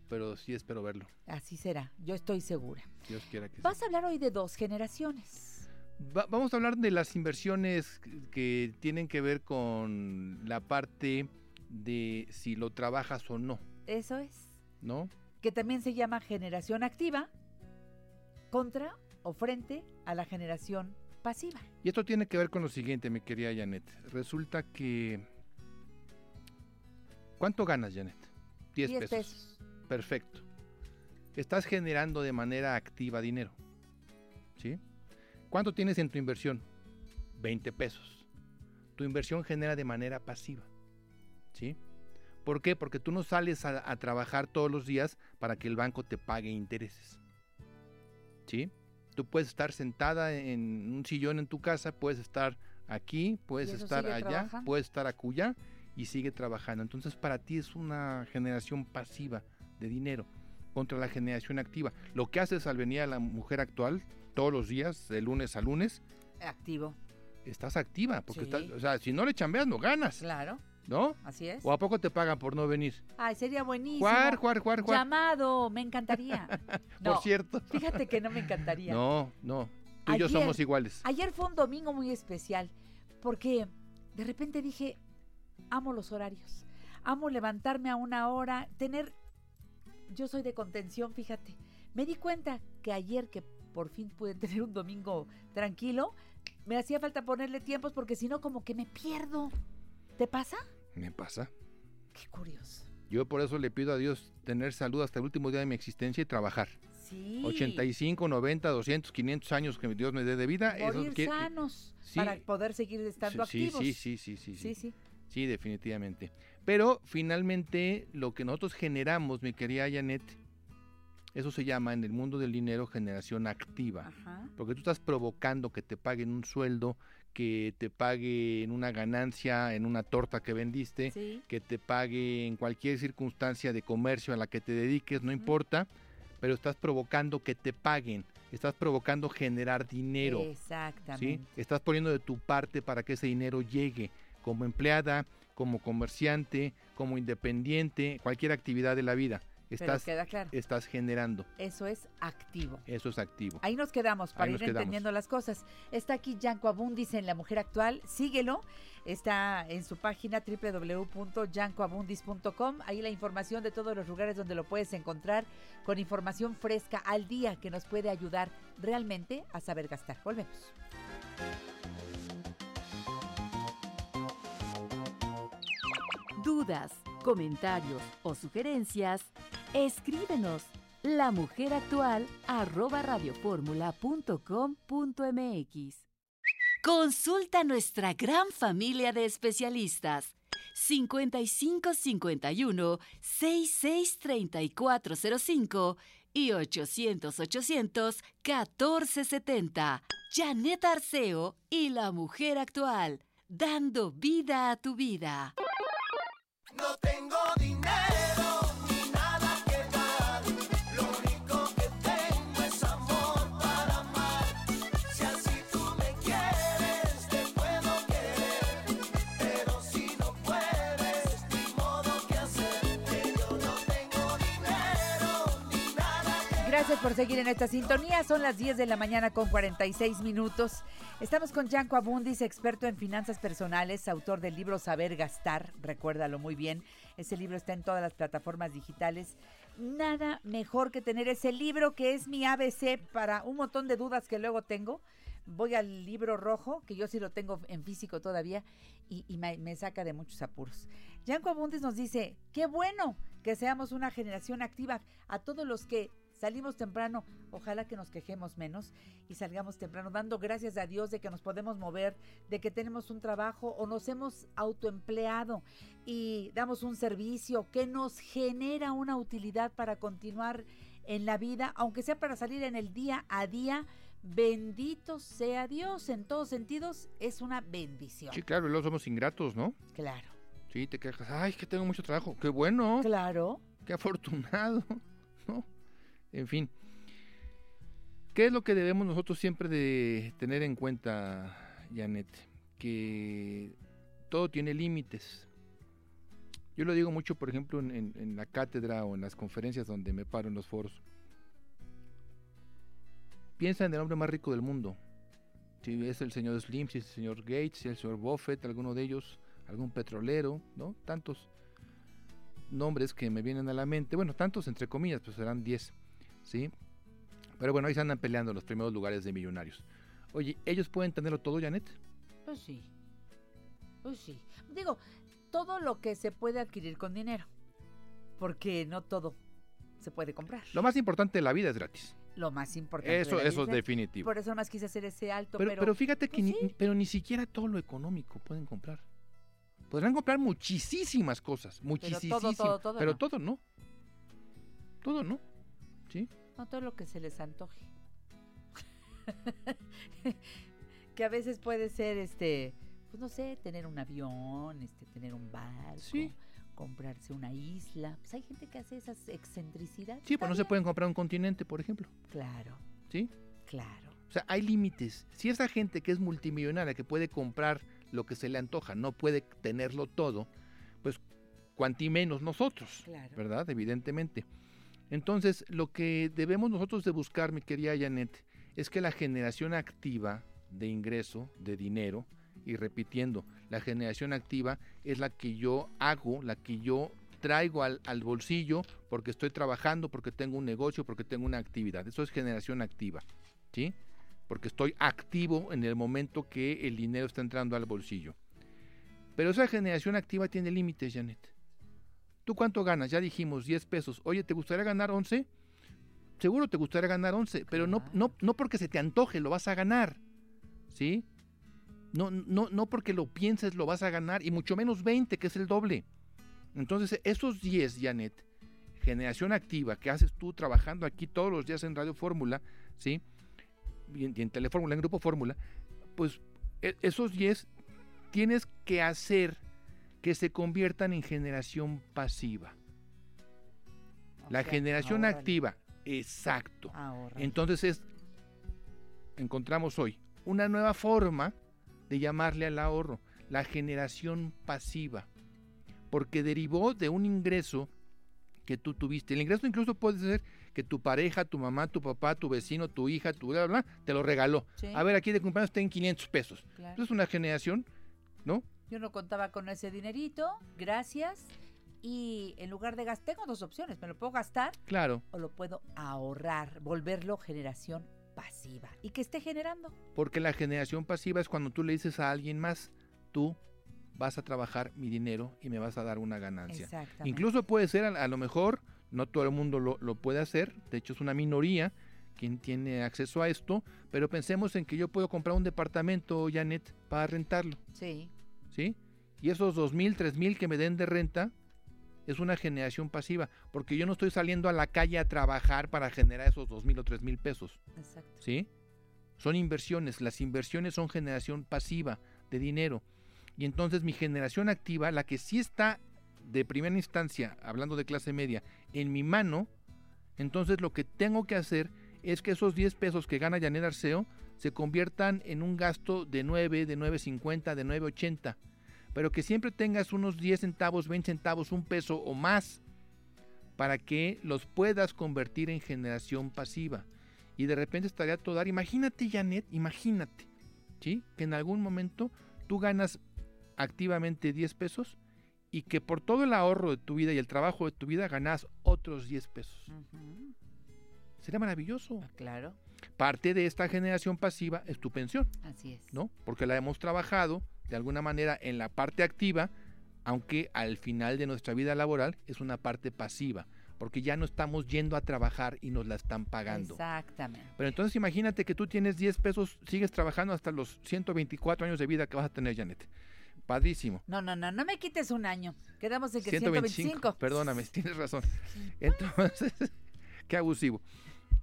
Speaker 10: pero sí espero verlo.
Speaker 3: Así será, yo estoy segura.
Speaker 10: Dios quiera que sí.
Speaker 3: Vas a hablar hoy de dos generaciones.
Speaker 10: Va- vamos a hablar de las inversiones que- que tienen que ver con la parte de si lo trabajas o no,
Speaker 3: Eso es.
Speaker 10: ¿no?
Speaker 3: que también se llama generación activa, contra o frente a la generación pasiva.
Speaker 10: Y esto tiene que ver con lo siguiente, mi querida Janet. Resulta que... ¿Cuánto ganas, Janet? 10
Speaker 3: 10
Speaker 10: pesos.
Speaker 3: pesos.
Speaker 10: Perfecto. Estás generando de manera activa dinero. ¿Sí? ¿Cuánto tienes en tu inversión? 20 pesos. Tu inversión genera de manera pasiva. ¿Sí? ¿Por qué? Porque tú no sales a, a trabajar todos los días para que el banco te pague intereses. ¿Sí? Tú puedes estar sentada en un sillón en tu casa, puedes estar aquí, puedes
Speaker 3: ¿Y eso
Speaker 10: estar allá,
Speaker 3: trabajando?
Speaker 10: puedes estar acullá y sigue trabajando. Entonces para ti es una generación pasiva de dinero contra la generación activa. Lo que haces al venir a la mujer actual todos los días, de lunes a lunes,
Speaker 3: Activo.
Speaker 10: estás activa, porque
Speaker 3: Sí.
Speaker 10: estás, o sea, si no le chambeas no ganas,
Speaker 3: Claro,
Speaker 10: ¿no?
Speaker 3: así es.
Speaker 10: ¿O a poco te pagan por no venir?
Speaker 3: Ay, sería buenísimo.
Speaker 10: Juar, juar, juar, juar.
Speaker 3: Llamado, me encantaría. No,
Speaker 10: Por cierto.
Speaker 3: Fíjate que no me encantaría.
Speaker 10: No, no. Tú y yo
Speaker 3: Ayer-
Speaker 10: somos iguales.
Speaker 3: Ayer fue un domingo muy especial porque de repente dije, amo los horarios, amo levantarme a una hora, tener, yo soy de contención, fíjate, me di cuenta que ayer que por fin pude tener un domingo tranquilo, me hacía falta ponerle tiempos porque si no como que me pierdo. ¿Te pasa?
Speaker 10: Me pasa.
Speaker 3: Qué curioso.
Speaker 10: Yo por eso le pido a Dios tener salud hasta el último día de mi existencia y trabajar.
Speaker 3: Sí.
Speaker 10: 85, 90, 200, 500 años que Dios me dé de vida. eso
Speaker 3: Morir
Speaker 10: quiere-
Speaker 3: sanos
Speaker 10: Sí.
Speaker 3: para poder seguir estando
Speaker 10: sí,
Speaker 3: activos.
Speaker 10: Sí, sí, sí, sí, sí.
Speaker 3: Sí, sí.
Speaker 10: Sí, definitivamente. Pero finalmente lo que nosotros generamos, mi querida Janet, eso se llama en el mundo del dinero generación activa.
Speaker 3: Ajá.
Speaker 10: Porque tú estás provocando que te paguen un sueldo, que te paguen una ganancia en una torta que vendiste,
Speaker 3: Sí.
Speaker 10: que te pague en cualquier circunstancia de comercio a la que te dediques, no importa, pero estás provocando que te paguen, estás provocando generar dinero. ¿sí?
Speaker 3: Exactamente.
Speaker 10: Estás poniendo de tu parte para que ese dinero llegue como empleada, como comerciante, como independiente, cualquier actividad de la vida.
Speaker 3: Pero
Speaker 10: Estás,
Speaker 3: queda claro.
Speaker 10: estás generando.
Speaker 3: Eso es activo.
Speaker 10: Eso es activo.
Speaker 3: Ahí nos quedamos para
Speaker 10: Ahí
Speaker 3: ir
Speaker 10: quedamos.
Speaker 3: entendiendo las cosas. Está aquí Yanko Abundis en La Mujer Actual. Síguelo. Está en su página www.yancoabundis.com. Ahí la información de todos los lugares donde lo puedes encontrar con información fresca al día que nos puede ayudar realmente a saber gastar. Volvemos.
Speaker 7: Dudas, comentarios o sugerencias, escríbenos la mujer actual radioformula.com.mx. Consulta nuestra gran familia de especialistas 5551 663405 y 800 800 1470. Janet Arceo y la mujer actual, dando vida a tu vida.
Speaker 9: No tengo
Speaker 3: Gracias por seguir en esta sintonía. Son las 10 de la mañana con 46 minutos. Estamos con Yanko Abundis, experto en finanzas personales, autor del libro Saber Gastar. Recuérdalo muy bien. Ese libro está en todas las plataformas digitales. Nada mejor que tener ese libro que es mi ABC para un montón de dudas que luego tengo. Voy al libro rojo, que yo sí lo tengo en físico todavía, y, me, me saca de muchos apuros. Yanko Abundis nos dice, qué bueno que seamos una generación activa. A todos los que salimos temprano, ojalá que nos quejemos menos y salgamos temprano, dando gracias a Dios de que nos podemos mover, de que tenemos un trabajo o nos hemos autoempleado y damos un servicio que nos genera una utilidad para continuar en la vida, aunque sea para salir en el día a día. Bendito sea Dios, en todos sentidos es una bendición.
Speaker 10: Sí, claro, luego somos ingratos, ¿no?
Speaker 3: Claro.
Speaker 10: Sí, te quejas. Ay, que tengo mucho trabajo. Qué bueno.
Speaker 3: Claro.
Speaker 10: Qué afortunado. ¿no? En fin. ¿Qué es lo que debemos nosotros siempre de tener en cuenta, Janet? Que todo tiene límites. Yo lo digo mucho, por ejemplo, en, la cátedra o en las conferencias donde me paro en los foros. Piensa en el hombre más rico del mundo. Si es el señor Slim, si es el señor Gates, si es el señor Buffett, alguno de ellos, algún petrolero, ¿no? Tantos nombres que me vienen a la mente. Bueno, tantos entre comillas, pues serán 10, ¿sí? Pero bueno, ahí se andan peleando los primeros lugares de millonarios. Oye, ¿ellos pueden tenerlo todo, Janet?
Speaker 3: Pues sí. Pues sí. Digo, todo lo que se puede adquirir con dinero. Porque no todo se puede comprar.
Speaker 10: Lo más importante de la vida es gratis.
Speaker 3: Lo más importante.
Speaker 10: Eso,
Speaker 3: de la
Speaker 10: eso es
Speaker 3: vida.
Speaker 10: definitivo.
Speaker 3: Por eso más quise hacer ese alto.
Speaker 10: Pero,
Speaker 3: Pero,
Speaker 10: pero fíjate que
Speaker 3: pues
Speaker 10: ni,
Speaker 3: sí.
Speaker 10: pero ni siquiera todo lo económico pueden comprar. Podrán comprar muchísimas cosas, muchísimas.
Speaker 3: todo, todo
Speaker 10: pero
Speaker 3: no.
Speaker 10: todo no. Todo no. ¿Sí?
Speaker 3: No todo lo que se les antoje. que a veces puede ser este pues no sé, tener un avión, este, tener un barco,
Speaker 10: Sí.
Speaker 3: comprarse una isla. Pues hay gente que hace esas excentricidades.
Speaker 10: Sí, pues no se pueden comprar un continente, por ejemplo.
Speaker 3: Claro,
Speaker 10: ¿Sí?
Speaker 3: claro.
Speaker 10: O sea, hay límites. Si esa gente que es multimillonaria, que puede comprar lo que se le antoja, no puede tenerlo todo, pues cuanti menos nosotros,
Speaker 3: Claro.
Speaker 10: ¿verdad? Evidentemente. Entonces, lo que debemos nosotros de buscar, mi querida Janet, es que la generación activa de ingreso, de dinero, y repitiendo, la generación activa es la que yo hago, la que yo traigo al, al bolsillo porque estoy trabajando, porque tengo un negocio, porque tengo una actividad. Eso es generación activa, ¿sí? Porque estoy activo en el momento que el dinero está entrando al bolsillo. Pero esa generación activa tiene límites, Janet. ¿Tú cuánto ganas? Ya dijimos 10 pesos. Oye, ¿te gustaría ganar 11? Seguro te gustaría ganar 11, pero no, no, no porque se te antoje, lo vas a ganar. ¿Sí? No, no, no porque lo pienses lo vas a ganar, y mucho menos 20, que es el doble. Entonces, esos 10, Janet, generación activa que haces tú trabajando aquí todos los días en Radio Fórmula, ¿sí? Y en, y en Telefórmula, en Grupo Fórmula, pues e- esos 10 tienes que hacer que se conviertan en generación pasiva. La generación activa, exacto. Entonces es, encontramos hoy una nueva forma de llamarle al ahorro, la generación pasiva, porque derivó de un ingreso que tú tuviste. El ingreso incluso puede ser que tu pareja, tu mamá, tu papá, tu vecino, tu hija, tu bla, bla, bla, te lo regaló.
Speaker 3: Sí.
Speaker 10: A ver, aquí de cumpleaños ten 500 pesos.
Speaker 3: Claro.
Speaker 10: Es una generación, ¿no?
Speaker 3: Yo no contaba con ese dinerito, gracias. Y en lugar de gastar, tengo dos opciones. Me lo puedo gastar
Speaker 10: Claro,
Speaker 3: o lo puedo ahorrar, volverlo generación pasiva. Y que esté generando.
Speaker 10: porque la generación pasiva es cuando tú le dices a alguien más, tú vas a trabajar mi dinero y me vas a dar una ganancia.
Speaker 3: Exactamente.
Speaker 10: Incluso puede ser, a, a lo mejor, no todo el mundo lo, lo puede hacer, de hecho es una minoría quien tiene acceso a esto, pero pensemos en que yo puedo comprar un departamento, Janet, para rentarlo,
Speaker 3: Sí,
Speaker 10: ¿sí? Y esos dos mil, tres mil que me den de renta es una generación pasiva, porque yo no estoy saliendo a la calle a trabajar para generar esos dos mil o tres mil pesos,
Speaker 3: exacto.
Speaker 10: ¿sí? Son inversiones, las inversiones son generación pasiva de dinero. Y entonces mi generación activa, la que sí está de primera instancia, hablando de clase media, en mi mano, entonces lo que tengo que hacer es que esos 10 pesos que gana Janet Arceo se conviertan en un gasto de 9, de 9.50, de 9.80. Pero que siempre tengas unos 10 centavos, 20 centavos, un peso o más para que los puedas convertir en generación pasiva. Y de repente estaría todo dar. Imagínate, Janet, imagínate, ¿sí? Que en algún momento tú ganas activamente 10 pesos y que por todo el ahorro de tu vida y el trabajo de tu vida ganas otros 10 pesos.
Speaker 3: Ujú,
Speaker 10: Sería maravilloso.
Speaker 3: Claro,
Speaker 10: Parte de esta generación pasiva es tu pensión,
Speaker 3: así es.
Speaker 10: ¿no? Porque la hemos trabajado de alguna manera en la parte activa, aunque al final de nuestra vida laboral es una parte pasiva, porque ya no estamos yendo a trabajar y nos la están pagando.
Speaker 3: Exactamente.
Speaker 10: Pero entonces imagínate que tú tienes 10 pesos, sigues trabajando hasta los 124 años de vida que vas a tener, Janet. Padrísimo.
Speaker 3: No, no, no, no me quites un año. Quedamos en que
Speaker 10: 125.
Speaker 3: 125.
Speaker 10: Perdóname, tienes razón. Entonces, qué abusivo.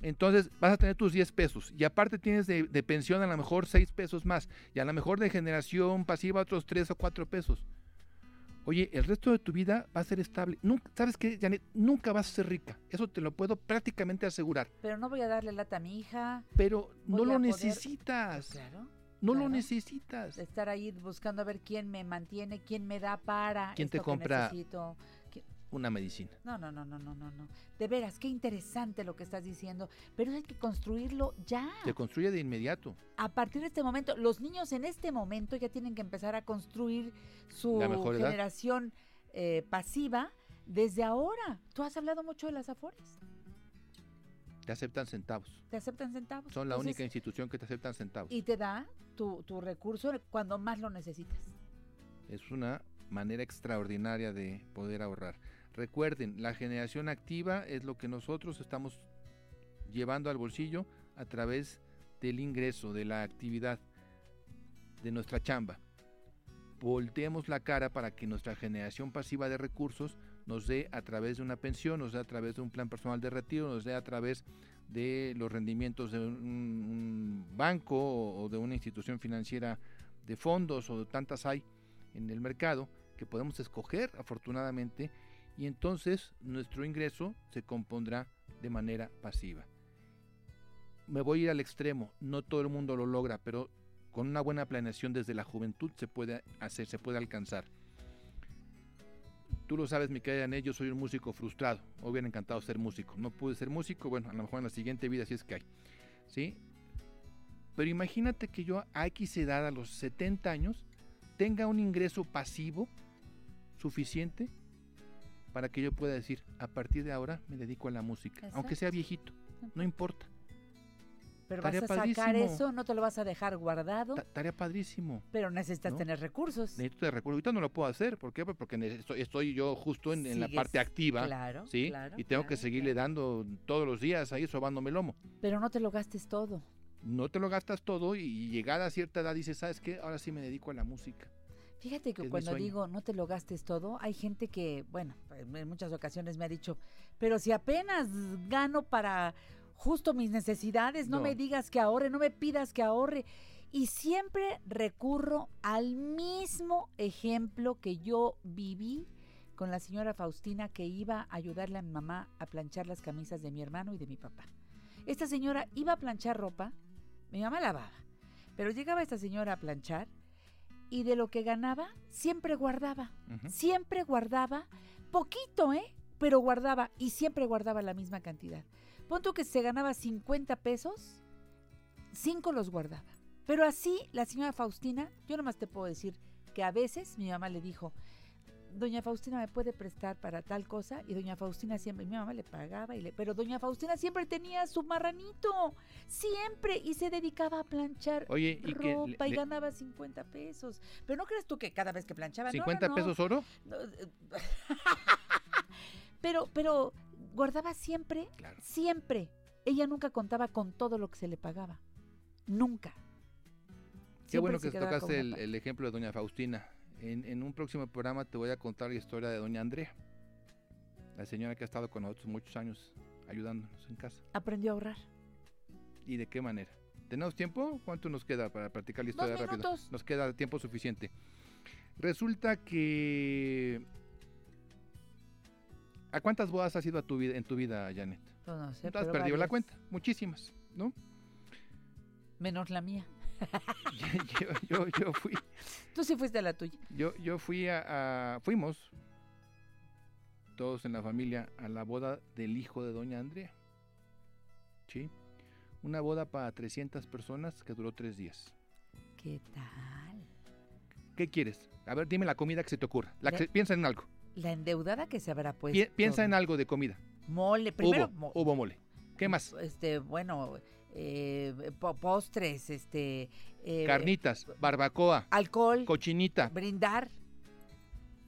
Speaker 10: Entonces vas a tener tus 10 pesos y aparte tienes de, de pensión a lo mejor 6 pesos más y a lo mejor de generación pasiva otros 3 o 4 pesos. Oye, el resto de tu vida va a ser estable. Nunca, ¿Sabes qué, Janet? Nunca vas a ser rica. Eso te lo puedo prácticamente asegurar.
Speaker 3: Pero no voy a darle lata a mi hija.
Speaker 10: Pero no lo
Speaker 3: poder-
Speaker 10: necesitas.
Speaker 3: Claro.
Speaker 10: No lo necesitas.
Speaker 3: estar ahí buscando a ver quién me mantiene, quién me da para
Speaker 10: ¿Quién te
Speaker 3: que
Speaker 10: compra?
Speaker 3: necesito. ¿Qui-
Speaker 10: Una medicina.
Speaker 3: No, no, no, no, no, no, no. De veras, qué interesante lo que estás diciendo, pero hay que construirlo ya.
Speaker 10: Se construye de inmediato.
Speaker 3: A partir de este momento, los niños en este momento ya tienen que empezar a construir su generación eh, pasiva desde ahora. Tú has hablado mucho de las afores.
Speaker 10: Te aceptan centavos.
Speaker 3: Te aceptan centavos.
Speaker 10: Son la
Speaker 3: Entonces,
Speaker 10: única institución que te aceptan centavos.
Speaker 3: Y te da tu, tu recurso cuando más lo necesitas.
Speaker 10: Es una manera extraordinaria de poder ahorrar. Recuerden, la generación activa es lo que nosotros estamos llevando al bolsillo a través del ingreso, de la actividad, de nuestra chamba. Volteemos la cara para que nuestra generación pasiva de recursos nos dé a través de una pensión, nos dé a través de un plan personal de retiro, nos dé a través de los rendimientos de un, banco o de una institución financiera de fondos o tantas hay en el mercado que podemos escoger afortunadamente y entonces nuestro ingreso se compondrá de manera pasiva. Me voy a ir al extremo, no todo el mundo lo logra, pero con una buena planeación desde la juventud se puede hacer, se puede alcanzar. Tú lo sabes, mi querida Janet, yo soy un músico frustrado. Me hubiera encantado ser músico. No pude ser músico, bueno, a lo mejor en la siguiente vida sí es que hay. ¿Sí? Pero imagínate que yo a X edad, a los 70 años, tenga un ingreso pasivo suficiente para que yo pueda decir, a partir de ahora me dedico a la música, aunque sea viejito, no importa.
Speaker 3: Pero vas a sacar eso, no te lo vas a dejar guardado,
Speaker 10: Ta- Tarea padrísimo.
Speaker 3: pero necesitas
Speaker 10: ¿no?
Speaker 3: tener recursos.
Speaker 10: Necesito de recursos. Ahorita no lo puedo hacer. ¿Por qué? Pues Porque estoy, estoy yo justo en, en la parte activa.
Speaker 3: claro,
Speaker 10: ¿sí?
Speaker 3: claro,
Speaker 10: y tengo que
Speaker 3: claro,
Speaker 10: seguirle dando todos los días ahí sobándome el lomo.
Speaker 3: Pero no te lo gastes todo.
Speaker 10: No te lo gastas todo y, y llegada a cierta edad dices, ¿sabes qué? Ahora sí me dedico a la música.
Speaker 3: Fíjate que cuando digo no te lo gastes todo, hay gente que, bueno, en muchas ocasiones me ha dicho, pero si apenas gano para justo mis necesidades, no,
Speaker 11: No.
Speaker 3: me digas que ahorre, no me pidas que ahorre. Y siempre recurro al mismo ejemplo que yo viví con la señora Faustina que iba a ayudarle a mi mamá a planchar las camisas de mi hermano y de mi papá. Esta señora iba a planchar ropa, mi mamá lavaba, pero llegaba esta señora a planchar y de lo que ganaba siempre guardaba, siempre guardaba poquito, ¿eh? Pero guardaba y siempre guardaba la misma cantidad. Pon que se ganaba 50 pesos, 5 los guardaba. Pero así la señora Faustina, yo nomás te puedo decir que a veces mi mamá le dijo, Doña Faustina me puede prestar para tal cosa y Doña Faustina siempre, mi mamá le pagaba y le, pero Doña Faustina siempre tenía su marranito, siempre y se dedicaba a planchar
Speaker 10: Oye, y que
Speaker 3: ropa
Speaker 10: le-
Speaker 3: y ganaba 50 pesos. Pero no crees tú que cada vez que planchaba, no, no,
Speaker 10: ¿50
Speaker 3: no.
Speaker 10: pesos oro?
Speaker 3: No, eh, pero, pero guardaba siempre, siempre. Ella nunca contaba con todo lo que se le pagaba. Nunca.
Speaker 10: Qué
Speaker 3: Siempre
Speaker 10: bueno que tocaste el, el ejemplo de doña Faustina. En, en un próximo programa te voy a contar la historia de doña Andrea, la señora que ha estado con nosotros muchos años ayudándonos en casa.
Speaker 3: Aprendió a ahorrar.
Speaker 10: ¿Y de qué manera? ¿Tenemos tiempo? ¿Cuánto nos queda para practicar la historia rápido?
Speaker 3: minutos.
Speaker 10: Nos queda tiempo suficiente. Resulta que... ¿A cuántas bodas has ido a tu vida, en tu vida, Janet?
Speaker 3: Pues no sé,
Speaker 10: ¿Tú has
Speaker 3: pero
Speaker 10: perdido la cuenta? Muchísimas, ¿no?
Speaker 3: Menos la mía.
Speaker 10: yo, yo, yo fui...
Speaker 3: Tú sí fuiste a la tuya.
Speaker 10: Yo, yo fui a, a- Fuimos todos en la familia a la boda del hijo de doña Andrea. ¿Sí? Una boda para 300 personas que duró tres días.
Speaker 3: ¿Qué tal?
Speaker 10: ¿Qué quieres? A ver, dime la comida que se te ocurra. La que
Speaker 3: Le-
Speaker 10: se- piensa en algo.
Speaker 3: La endeudada que se habrá puesto.
Speaker 10: Pi- piensa en algo de comida.
Speaker 3: Mole, primero.
Speaker 10: hubo,
Speaker 3: mo-
Speaker 10: hubo mole. ¿Qué más?
Speaker 3: Este, bueno, eh, po- postres, este. eh,
Speaker 10: Carnitas, barbacoa,
Speaker 3: Alcohol.
Speaker 10: cochinita.
Speaker 3: Brindar.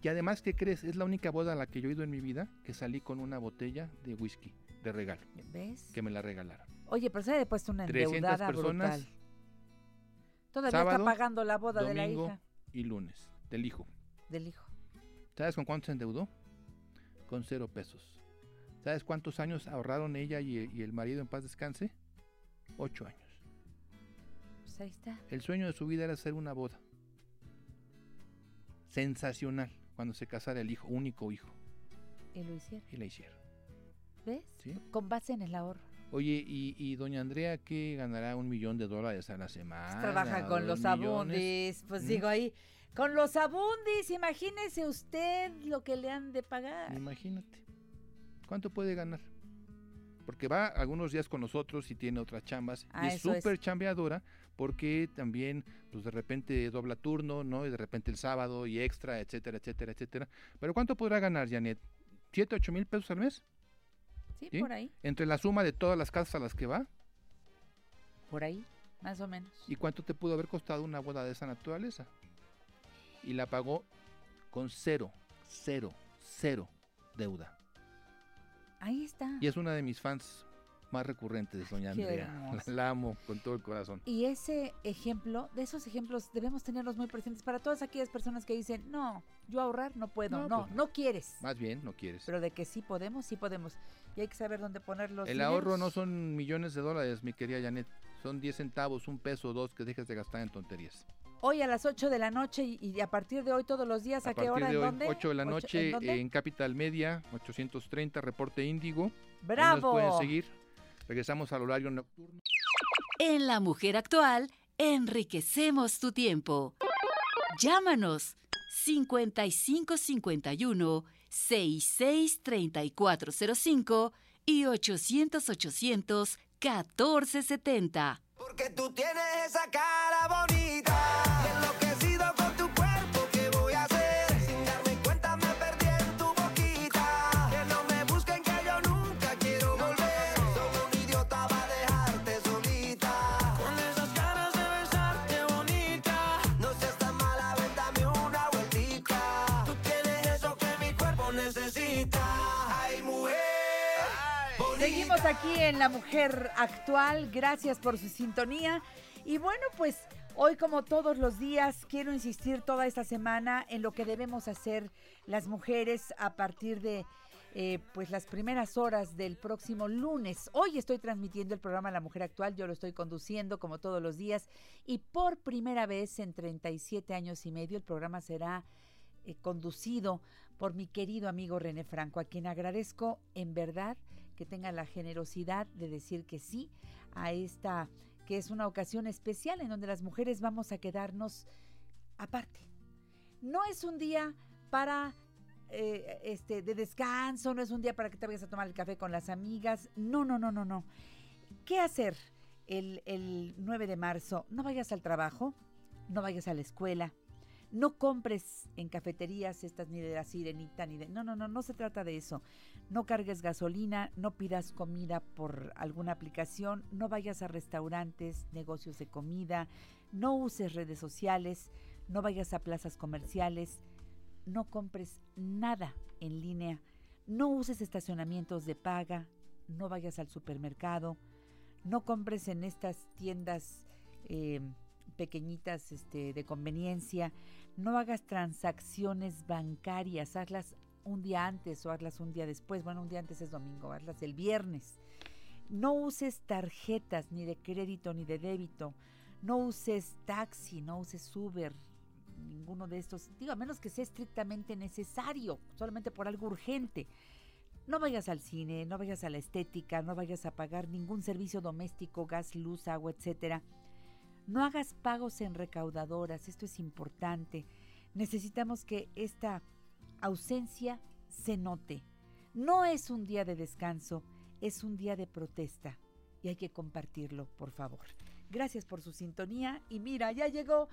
Speaker 10: Y además, ¿qué crees? Es la única boda a la que yo he ido en mi vida que salí con una botella de whisky de regalo.
Speaker 3: ¿Ves?
Speaker 10: Que me la regalaron.
Speaker 3: Oye, pero se ha puesto una
Speaker 10: 300
Speaker 3: endeudada
Speaker 10: personas.
Speaker 3: brutal. Todavía
Speaker 10: sábado,
Speaker 3: está pagando la boda de la hija,
Speaker 10: y lunes del hijo.
Speaker 3: del hijo.
Speaker 10: ¿Sabes con cuánto se endeudó? Con cero pesos. ¿Sabes cuántos años ahorraron ella y, y el marido en paz descanse? Ocho años.
Speaker 3: Pues ahí está.
Speaker 10: El sueño de su vida era hacer una boda. Sensacional cuando se casara el hijo, único hijo.
Speaker 3: Y lo hicieron.
Speaker 10: Y la hicieron.
Speaker 3: ¿Ves?
Speaker 10: Sí.
Speaker 3: Con base en el ahorro.
Speaker 10: Oye, y, y doña Andrea que ganará un millón de dólares a la semana.
Speaker 3: Trabaja con los abundis. Pues
Speaker 10: ¿Mm?
Speaker 3: digo ahí, con los abundis, imagínese usted lo que le han de pagar.
Speaker 10: Imagínate. ¿Cuánto puede ganar? Porque va algunos días con nosotros y tiene otras chambas.
Speaker 3: Ah,
Speaker 10: y es
Speaker 3: eso es.
Speaker 10: súper chambeadora porque también, pues de repente dobla turno, ¿no? Y de repente el sábado y extra, etcétera, etcétera, etcétera. Pero ¿cuánto podrá ganar, Janet? ¿Siete, ocho mil pesos al mes?
Speaker 3: Sí,
Speaker 10: ¿Sí?
Speaker 3: por ahí.
Speaker 10: Entre la suma de todas las casas a las que va.
Speaker 3: Por ahí, más o menos.
Speaker 10: ¿Y cuánto te pudo haber costado una boda de esa naturaleza? Y la pagó con cero, cero, cero deuda.
Speaker 3: Ahí está.
Speaker 10: Y es una de mis fans más recurrentes, doña
Speaker 3: Qué
Speaker 10: Andrea.
Speaker 3: hermosa.
Speaker 10: La amo con todo el corazón.
Speaker 3: Y ese ejemplo, de esos ejemplos debemos tenerlos muy presentes para todas aquellas personas que dicen, no, yo ahorrar no puedo,
Speaker 10: No,
Speaker 3: no,
Speaker 10: pues
Speaker 3: no, quieres.
Speaker 10: Más bien, no quieres.
Speaker 3: Pero de que sí podemos, sí podemos. Y hay que saber dónde poner los
Speaker 10: el ahorro
Speaker 3: dineros.
Speaker 10: no son millones de dólares, mi querida Janet. Son 10 centavos, un peso, dos que dejes de gastar en tonterías.
Speaker 3: Hoy a las 8 de la noche y, y a partir de hoy todos los días, ¿a,
Speaker 10: A
Speaker 3: qué hora?
Speaker 10: de
Speaker 3: ¿En
Speaker 10: hoy,
Speaker 3: dónde?
Speaker 10: 8 de la
Speaker 3: Ocho-
Speaker 10: noche
Speaker 3: ¿en
Speaker 10: Capital Media, 830, reporte Índigo. Ahí
Speaker 3: ¡Bravo!
Speaker 10: Nos pueden seguir. Regresamos al horario nocturno.
Speaker 7: En La Mujer Actual, enriquecemos tu tiempo. Llámanos 5551 663405 y 800 800 1470.
Speaker 9: Porque tú tienes esa cara bonita.
Speaker 3: Aquí en La Mujer Actual. Gracias por su sintonía. Y bueno, pues hoy como todos los días quiero insistir toda esta semana en lo que debemos hacer las mujeres a partir de eh, pues las primeras horas del próximo lunes. Hoy estoy transmitiendo el programa La Mujer Actual, yo lo estoy conduciendo como todos los días y por primera vez en 37 años y medio el programa será eh, conducido por mi querido amigo René Franco, a quien agradezco en verdad que tenga la generosidad de decir que sí a esta, que es una ocasión especial en donde las mujeres vamos a quedarnos aparte. No es un día para eh, este de descanso, no es un día para que te vayas a tomar el café con las amigas. No, no, no, no, no. ¿Qué hacer el, el 9 de marzo? No vayas al trabajo, no vayas a la escuela, no compres en cafeterías estas ni de la sirenita ni de... No, no, no, no se trata de eso. No cargues gasolina, no pidas comida por alguna aplicación, no vayas a restaurantes, negocios de comida, no uses redes sociales, no vayas a plazas comerciales, no compres nada en línea, no uses estacionamientos de paga, no vayas al supermercado, no compres en estas tiendas eh, pequeñitas este, de conveniencia, no hagas transacciones bancarias, hazlas un día antes o hazlas un día después. Bueno, un día antes es domingo, hazlas el viernes. No uses tarjetas ni de crédito ni de débito. No uses taxi, no uses Uber, ninguno de estos. Digo, a menos que sea estrictamente necesario, solamente por algo urgente. No vayas al cine, no vayas a la estética, no vayas a pagar ningún servicio doméstico, gas, luz, agua, etcétera. No hagas pagos en recaudadoras, esto es importante. Necesitamos que esta ausencia se note. No es un día de descanso, es un día de protesta y hay que compartirlo, por favor. Gracias por su sintonía y mira, ya llegó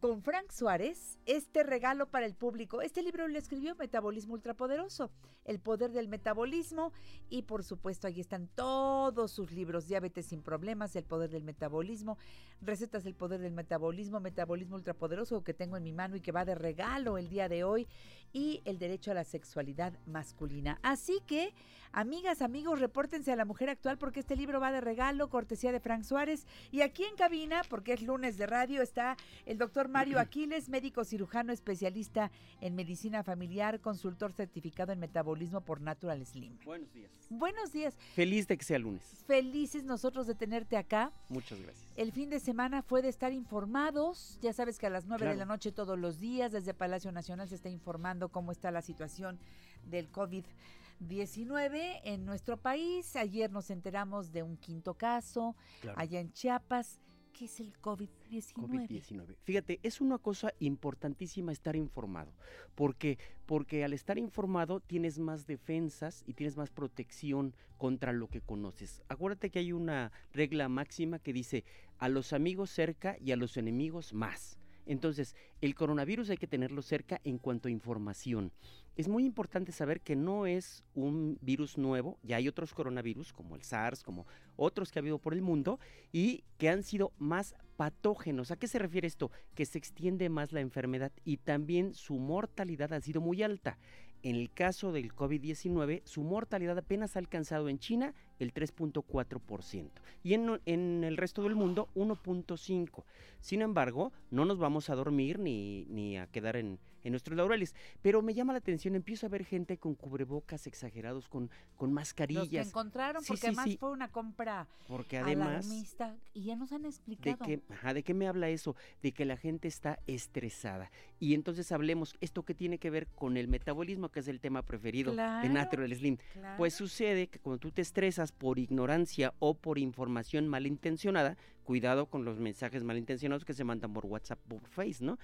Speaker 3: con Frank Suárez este regalo para el público. Este libro lo escribió Metabolismo Ultrapoderoso, El Poder del Metabolismo y por supuesto ahí están todos sus libros, Diabetes sin Problemas, El Poder del Metabolismo, Recetas del Poder del Metabolismo, Metabolismo Ultrapoderoso que tengo en mi mano y que va de regalo el día de hoy y El Derecho a la Sexualidad Masculina. Así que, amigas, amigos, repórtense a la mujer actual porque este libro va de regalo, cortesía de Frank Suárez y aquí en cabina, porque es lunes de radio, está el doctor Mario Aquiles, médico cirujano especialista en medicina familiar, consultor certificado en metabolismo por Natural Slim.
Speaker 11: Buenos días.
Speaker 3: Buenos días,
Speaker 11: Feliz de que sea lunes.
Speaker 3: felices nosotros de tenerte acá.
Speaker 11: Muchas gracias.
Speaker 3: El fin de semana fue de estar informados. Ya sabes que a las 9 de
Speaker 11: Claro.
Speaker 3: la noche todos los días desde Palacio Nacional se está informando cómo está la situación del COVID-19 en nuestro país. Ayer nos enteramos de un quinto caso
Speaker 11: Claro.
Speaker 3: allá en Chiapas. ¿Qué es el COVID-19?
Speaker 11: COVID-19. Fíjate, es una cosa importantísima estar informado. porque Porque al estar informado tienes más defensas y tienes más protección contra lo que conoces. Acuérdate que hay una regla máxima que dice a los amigos cerca y a los enemigos más. Entonces, el coronavirus hay que tenerlo cerca en cuanto a información. Es muy importante saber que no es un virus nuevo, ya hay otros coronavirus como el SARS, como otros que ha habido por el mundo y que han sido más patógenos. ¿A qué se refiere esto? Que se extiende más la enfermedad y también su mortalidad ha sido muy alta. En el caso del COVID-19, su mortalidad apenas ha alcanzado en China el 3.4%. Y en, el resto del mundo, 1.5%. Sin embargo, no nos vamos a dormir ni a quedar en, en nuestros laureles. Pero me llama la atención, empiezo a ver gente con cubrebocas exagerados, con, con mascarillas.
Speaker 3: Los que encontraron,
Speaker 11: Sí,
Speaker 3: porque
Speaker 11: sí,
Speaker 3: además
Speaker 11: sí.
Speaker 3: fue una compra
Speaker 11: Porque además...
Speaker 3: alarmista y ya nos han
Speaker 11: ¿De
Speaker 3: explicado.
Speaker 11: qué, ajá, ¿De qué me habla eso? De que la gente está estresada. Y entonces hablemos, ¿esto que tiene que ver con el metabolismo, que es el tema preferido de
Speaker 3: Claro,
Speaker 11: Natural Slim? Pues sucede que cuando tú te estresas por ignorancia o por información malintencionada, cuidado con los mensajes malintencionados que se mandan por WhatsApp, por Face, ¿no?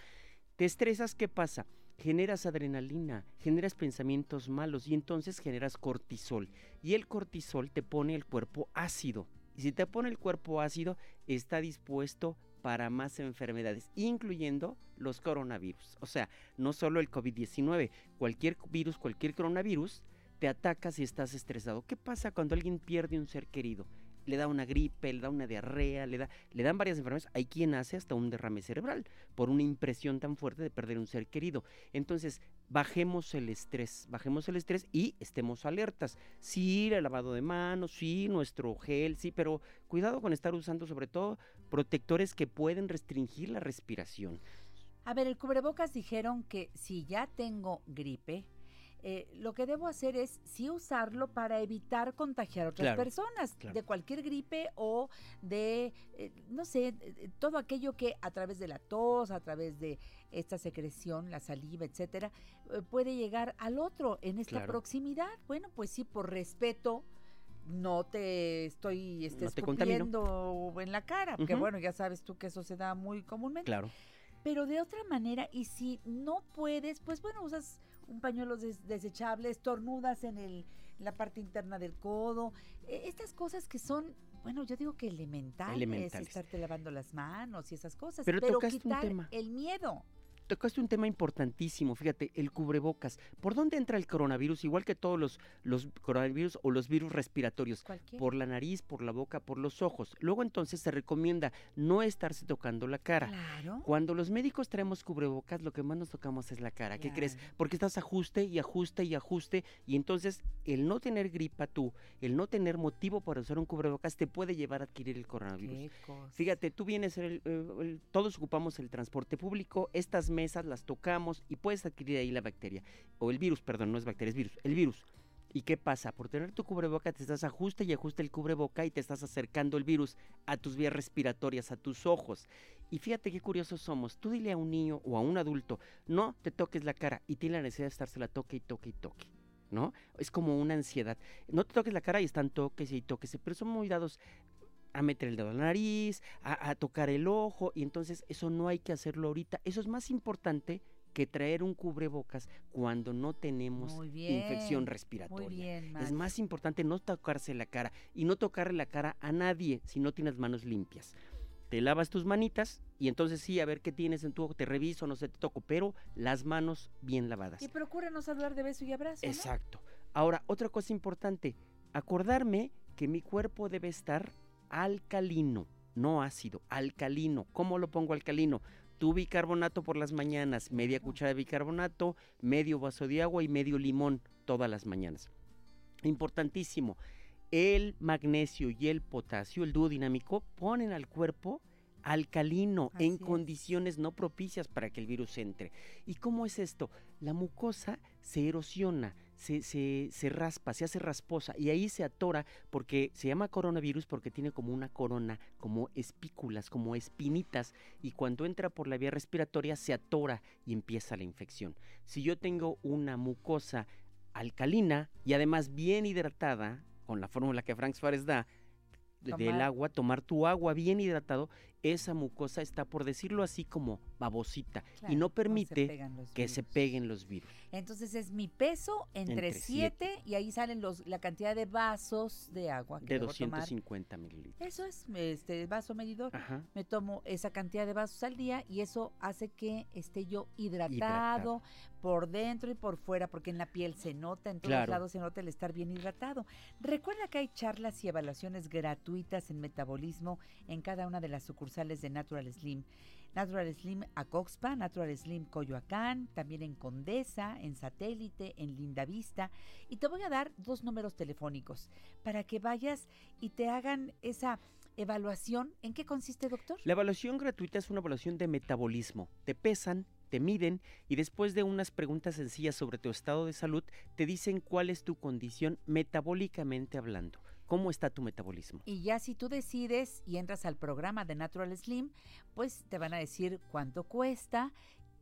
Speaker 11: Te estresas, ¿qué pasa? Generas adrenalina, generas pensamientos malos y entonces generas cortisol. Y el cortisol te pone el cuerpo ácido. Y si te pone el cuerpo ácido, está dispuesto para más enfermedades, incluyendo los coronavirus. O sea, no solo el COVID-19, cualquier virus, cualquier coronavirus, te ataca si estás estresado. ¿Qué pasa cuando alguien pierde un ser querido? Le da una gripe, le da una diarrea, le, da, le dan varias enfermedades. Hay quien hace hasta un derrame cerebral por una impresión tan fuerte de perder un ser querido. Entonces, bajemos el estrés, bajemos el estrés y estemos alertas. Sí, el lavado de manos, sí, nuestro gel, sí, pero cuidado con estar usando sobre todo protectores que pueden restringir la respiración.
Speaker 3: A ver, el cubrebocas dijeron que si ya tengo gripe, eh, lo que debo hacer es sí usarlo para evitar contagiar a otras
Speaker 11: Claro,
Speaker 3: personas
Speaker 11: claro.
Speaker 3: de cualquier gripe o de, eh, no sé, eh, todo aquello que a través de la tos, a través de esta secreción, la saliva, etcétera, eh, puede llegar al otro en esta
Speaker 11: Claro.
Speaker 3: proximidad. Bueno, pues sí, por respeto. No te estoy este,
Speaker 11: No te
Speaker 3: en la cara, porque bueno, ya sabes tú que eso se da muy comúnmente.
Speaker 11: Claro.
Speaker 3: Pero de otra manera, y si no puedes, pues bueno, usas un pañuelo des- desechable, estornudas en el, la parte interna del codo. eh, estas cosas que son, bueno, yo digo que elementales,
Speaker 11: Elementales.
Speaker 3: estarte lavando las manos y esas cosas.
Speaker 11: Pero
Speaker 3: Pero,
Speaker 11: tocaste un
Speaker 3: quitar
Speaker 11: tema.
Speaker 3: el miedo.
Speaker 11: Tocaste un tema importantísimo, fíjate, el cubrebocas. ¿Por dónde entra el coronavirus? Igual que todos los, los coronavirus o los virus respiratorios.
Speaker 3: Cualquiera.
Speaker 11: Por la nariz, por la boca, por los ojos. Luego entonces se recomienda no estarse tocando la cara.
Speaker 3: Claro.
Speaker 11: Cuando los médicos traemos cubrebocas, lo que más nos tocamos es la cara. ¿Qué crees? Porque estás ajuste y ajuste y ajuste. Y entonces el no tener gripa tú, el no tener motivo para usar un cubrebocas, te puede llevar a adquirir el coronavirus. Fíjate, tú vienes, el- el- el- todos ocupamos el transporte público, estas mesas las tocamos y puedes adquirir ahí la bacteria, o el virus, perdón, no es bacteria, es virus, el virus. ¿Y qué pasa? Por tener tu cubreboca te estás ajuste y ajuste el cubreboca y te estás acercando el virus a tus vías respiratorias, a tus ojos. Y fíjate qué curiosos somos. Tú dile a un niño o a un adulto, no te toques la cara y tiene la necesidad de estársela toque y toque y toque. ¿No? Es como una ansiedad. No te toques la cara y están toques y toques, pero son muy dados a meter el dedo en la nariz, a, a tocar el ojo, y entonces eso no hay que hacerlo ahorita. Eso es más importante que traer un cubrebocas cuando no tenemos
Speaker 3: bien,
Speaker 11: infección respiratoria.
Speaker 3: Muy bien,
Speaker 11: Es más importante no tocarse la cara y no tocarle la cara a nadie si no tienes manos limpias. Te lavas tus manitas y entonces sí, a ver qué tienes en tu ojo, te reviso, no sé, te toco, pero las manos bien lavadas.
Speaker 3: Y procura no saludar de beso y abrazo, ¿no?
Speaker 11: Exacto. Ahora, otra cosa importante, acordarme que mi cuerpo debe estar alcalino, no ácido, alcalino. ¿Cómo lo pongo alcalino? Tu bicarbonato por las mañanas, media cuchara de bicarbonato, medio vaso de agua y medio limón todas las mañanas. Importantísimo, el magnesio y el potasio, el dúo dinámico, ponen al cuerpo alcalino
Speaker 3: Así
Speaker 11: en
Speaker 3: es.
Speaker 11: condiciones no propicias para que el virus entre. ¿Y cómo es esto? La mucosa se erosiona, se, se, se raspa, se hace rasposa y ahí se atora porque se llama coronavirus porque tiene como una corona, como espículas, como espinitas y cuando entra por la vía respiratoria se atora y empieza la infección. Si yo tengo una mucosa alcalina y además bien hidratada, con la fórmula que Frank Suárez da, de- del agua, tomar tu agua bien hidratado, esa mucosa está, por decirlo así, como babosita y no permite que se peguen los virus.
Speaker 3: Entonces es mi peso entre
Speaker 11: Entre siete.
Speaker 3: 7 y ahí salen los, la cantidad de vasos de agua que
Speaker 11: De
Speaker 3: debo tomar.
Speaker 11: 250 mililitros.
Speaker 3: Eso es este vaso medidor.
Speaker 11: Ajá.
Speaker 3: Me tomo esa cantidad de vasos al día y eso hace que esté yo hidratado,
Speaker 11: Hidratado.
Speaker 3: por dentro y por fuera, porque en la piel se nota, en todos
Speaker 11: Claro.
Speaker 3: lados se nota el estar bien hidratado. Recuerda que hay charlas y evaluaciones gratuitas en metabolismo en cada una de las sucursales sucursales de Natural Slim. Natural Slim Acoxpa, Natural Slim Coyoacán, también en Condesa, en Satélite, en Lindavista. Y te voy a dar dos números telefónicos para que vayas y te hagan esa evaluación. ¿En qué consiste, doctor?
Speaker 11: La evaluación gratuita es una evaluación de metabolismo. Te pesan, te miden y después de unas preguntas sencillas sobre tu estado de salud, te dicen cuál es tu condición metabólicamente hablando. ¿Cómo está tu metabolismo?
Speaker 3: Y ya si tú decides y entras al programa de Natural Slim, pues te van a decir cuánto cuesta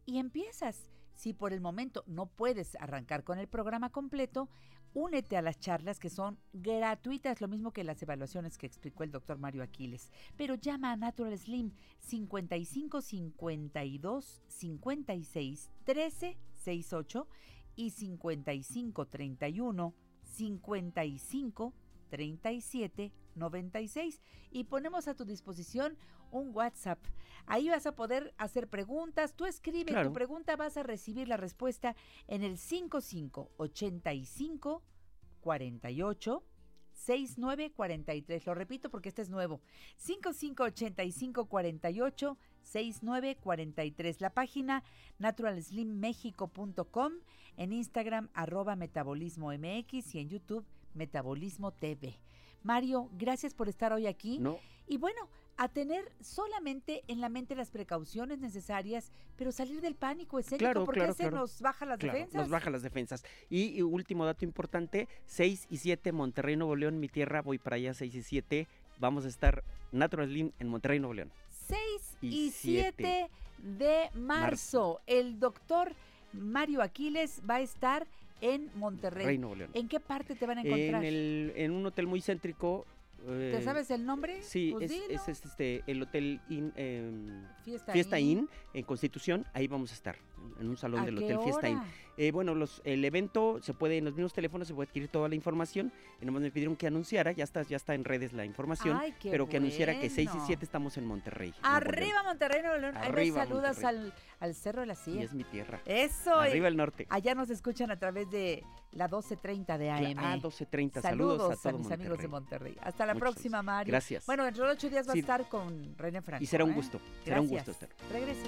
Speaker 3: y empiezas. Si por el momento no puedes arrancar con el programa completo, únete a las charlas que son gratuitas, lo mismo que las evaluaciones que explicó el doctor Mario Aquiles. Pero llama a Natural Slim 55 52 56 13 68 y 55 31 55 37 96 y ponemos a tu disposición un WhatsApp. Ahí vas a poder hacer preguntas. Tú escribe
Speaker 11: Claro.
Speaker 3: tu pregunta, vas a recibir la respuesta en el 55 85 48 6943. Lo repito porque este es nuevo. 55 85 48 6943. La página naturalslimmexico.com, en Instagram arroba metabolismo MX y en YouTube Metabolismo TV. Mario, gracias por estar hoy aquí.
Speaker 11: No.
Speaker 3: Y bueno, a tener solamente en la mente las precauciones necesarias, pero salir del pánico escénico,
Speaker 11: Claro,
Speaker 3: porque
Speaker 11: claro,
Speaker 3: ese
Speaker 11: claro.
Speaker 3: nos baja las defensas.
Speaker 11: Nos baja las defensas. Y, y último dato importante, 6 y 7 Monterrey, Nuevo León, mi tierra, voy para allá 6 y 7. Vamos a estar Natural Slim en Monterrey, Nuevo León.
Speaker 3: 6
Speaker 11: y
Speaker 3: y 7 de marzo. El doctor Mario Aquiles va a estar en Monterrey.
Speaker 11: Rey Nuevo León.
Speaker 3: ¿En qué parte te van a
Speaker 11: En,
Speaker 3: encontrar?
Speaker 11: el, en un hotel muy céntrico.
Speaker 3: ¿Te
Speaker 11: eh,
Speaker 3: sabes el nombre?
Speaker 11: Sí,
Speaker 3: Pues
Speaker 11: es,
Speaker 3: dilo.
Speaker 11: es, es, este, el Hotel Inn, em,
Speaker 3: Fiesta Inn.
Speaker 11: Inn, en Constitución. Ahí vamos a estar, en un salón
Speaker 3: ¿A
Speaker 11: del Hotel Fiesta Inn. Eh, bueno, los, el evento se puede, en los mismos teléfonos se puede adquirir toda la información. Y nomás me pidieron que anunciara, ya está, ya está en redes la información,
Speaker 3: Ay,
Speaker 11: pero que anunciara que 6 y
Speaker 3: bueno.
Speaker 11: 7 estamos en Monterrey.
Speaker 3: Arriba Monterrey, Nuevo León. Ahí
Speaker 11: Arriba,
Speaker 3: saludas
Speaker 11: Monterrey.
Speaker 3: al, al Cerro de la
Speaker 11: Y
Speaker 3: Silla.
Speaker 11: es mi tierra.
Speaker 3: Eso.
Speaker 11: Arriba
Speaker 3: y
Speaker 11: el norte.
Speaker 3: Allá nos escuchan a través de la 1230 de AM.
Speaker 11: Ah, 12:30.
Speaker 3: Saludos,
Speaker 11: Saludos a
Speaker 3: mis amigos de
Speaker 11: Monterrey.
Speaker 3: Hasta la
Speaker 11: Muchas
Speaker 3: próxima, Mario.
Speaker 11: gracias.
Speaker 3: Bueno, dentro de ocho días va
Speaker 11: Sí.
Speaker 3: a estar con René Franco.
Speaker 11: Y será un
Speaker 3: ¿eh?
Speaker 11: gusto, será un gusto estar.
Speaker 3: Regreso.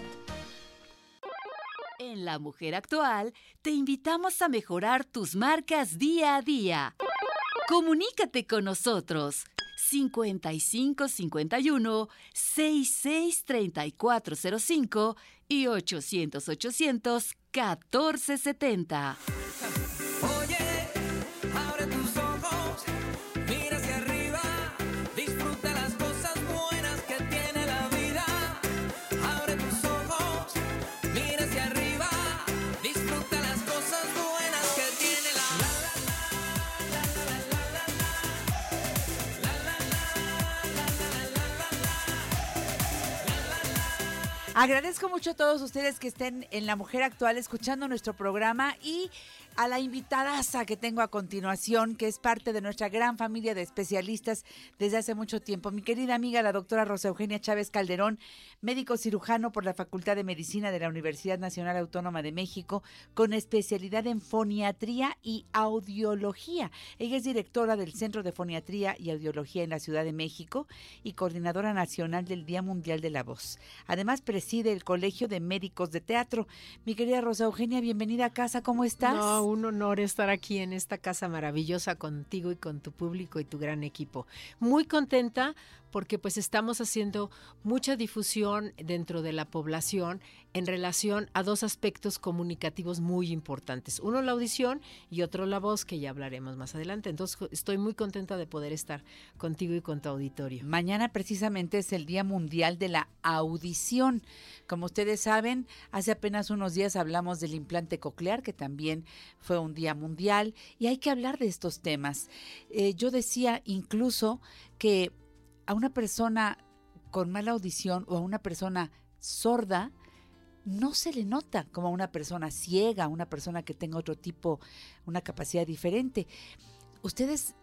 Speaker 7: En La Mujer Actual te invitamos a mejorar tus marcas día a día. Comunícate con nosotros 55 51 66 3405 y 800 800 1470.
Speaker 3: Agradezco mucho a todos ustedes que estén en La Mujer Actual escuchando nuestro programa y a la invitadaza que tengo a continuación, que es parte de nuestra gran familia de especialistas desde hace mucho tiempo. Mi querida amiga, la doctora Rosa Eugenia Chávez Calderón, médico cirujano por la Facultad de Medicina de la Universidad Nacional Autónoma de México, con especialidad en foniatría y audiología. Ella es directora del Centro de Foniatría y Audiología en la Ciudad de México y coordinadora nacional del Día Mundial de la Voz. Además, preside el Colegio de Médicos de Teatro. Mi querida Rosa Eugenia, bienvenida a casa, ¿cómo estás?
Speaker 12: No, un honor estar aquí en esta casa maravillosa contigo y con tu público y tu gran equipo. Muy contenta porque pues estamos haciendo mucha difusión dentro de la población en relación a dos aspectos comunicativos muy importantes. Uno la audición y otro la voz, que ya hablaremos más adelante. Entonces estoy muy contenta de poder estar contigo y con tu auditorio.
Speaker 3: Mañana precisamente es el Día Mundial de la Audición. Como ustedes saben, hace apenas unos días hablamos del implante coclear, que también fue un día mundial, y hay que hablar de estos temas. Eh, yo decía incluso que a una persona con mala audición o a una persona sorda, no se le nota como a una persona ciega, una persona que tenga otro tipo, una capacidad diferente. Ustedes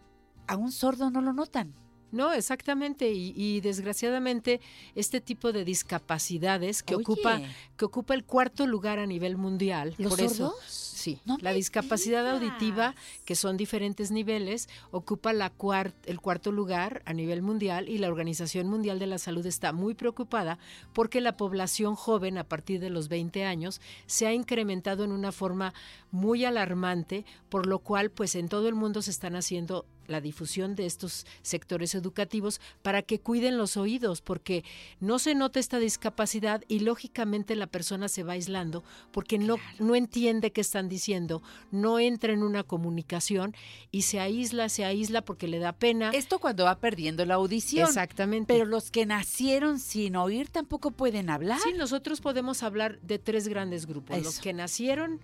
Speaker 3: a un sordo no lo notan.
Speaker 12: No, exactamente. Y, y desgraciadamente este tipo de discapacidades que ocupa que ocupa el cuarto lugar a nivel mundial.
Speaker 3: ¿Los
Speaker 12: por eso,
Speaker 3: sordos?
Speaker 12: Sí,
Speaker 3: No
Speaker 12: la discapacidad auditiva, que son diferentes niveles, ocupa la cuart- el cuarto lugar a nivel mundial y la Organización Mundial de la Salud está muy preocupada porque la población joven a partir de los 20 años se ha incrementado en una forma muy alarmante, por lo cual pues en todo el mundo se están haciendo la difusión de estos sectores educativos para que cuiden los oídos, porque no se nota esta discapacidad y lógicamente la persona se va aislando porque no, no entiende qué están diciendo, no entra en una comunicación y se aísla, se aísla porque le da pena.
Speaker 3: Esto cuando va perdiendo la audición.
Speaker 12: Exactamente.
Speaker 3: Pero los que nacieron sin oír tampoco pueden hablar.
Speaker 12: Sí, nosotros podemos hablar de tres grandes grupos. Los que nacieron,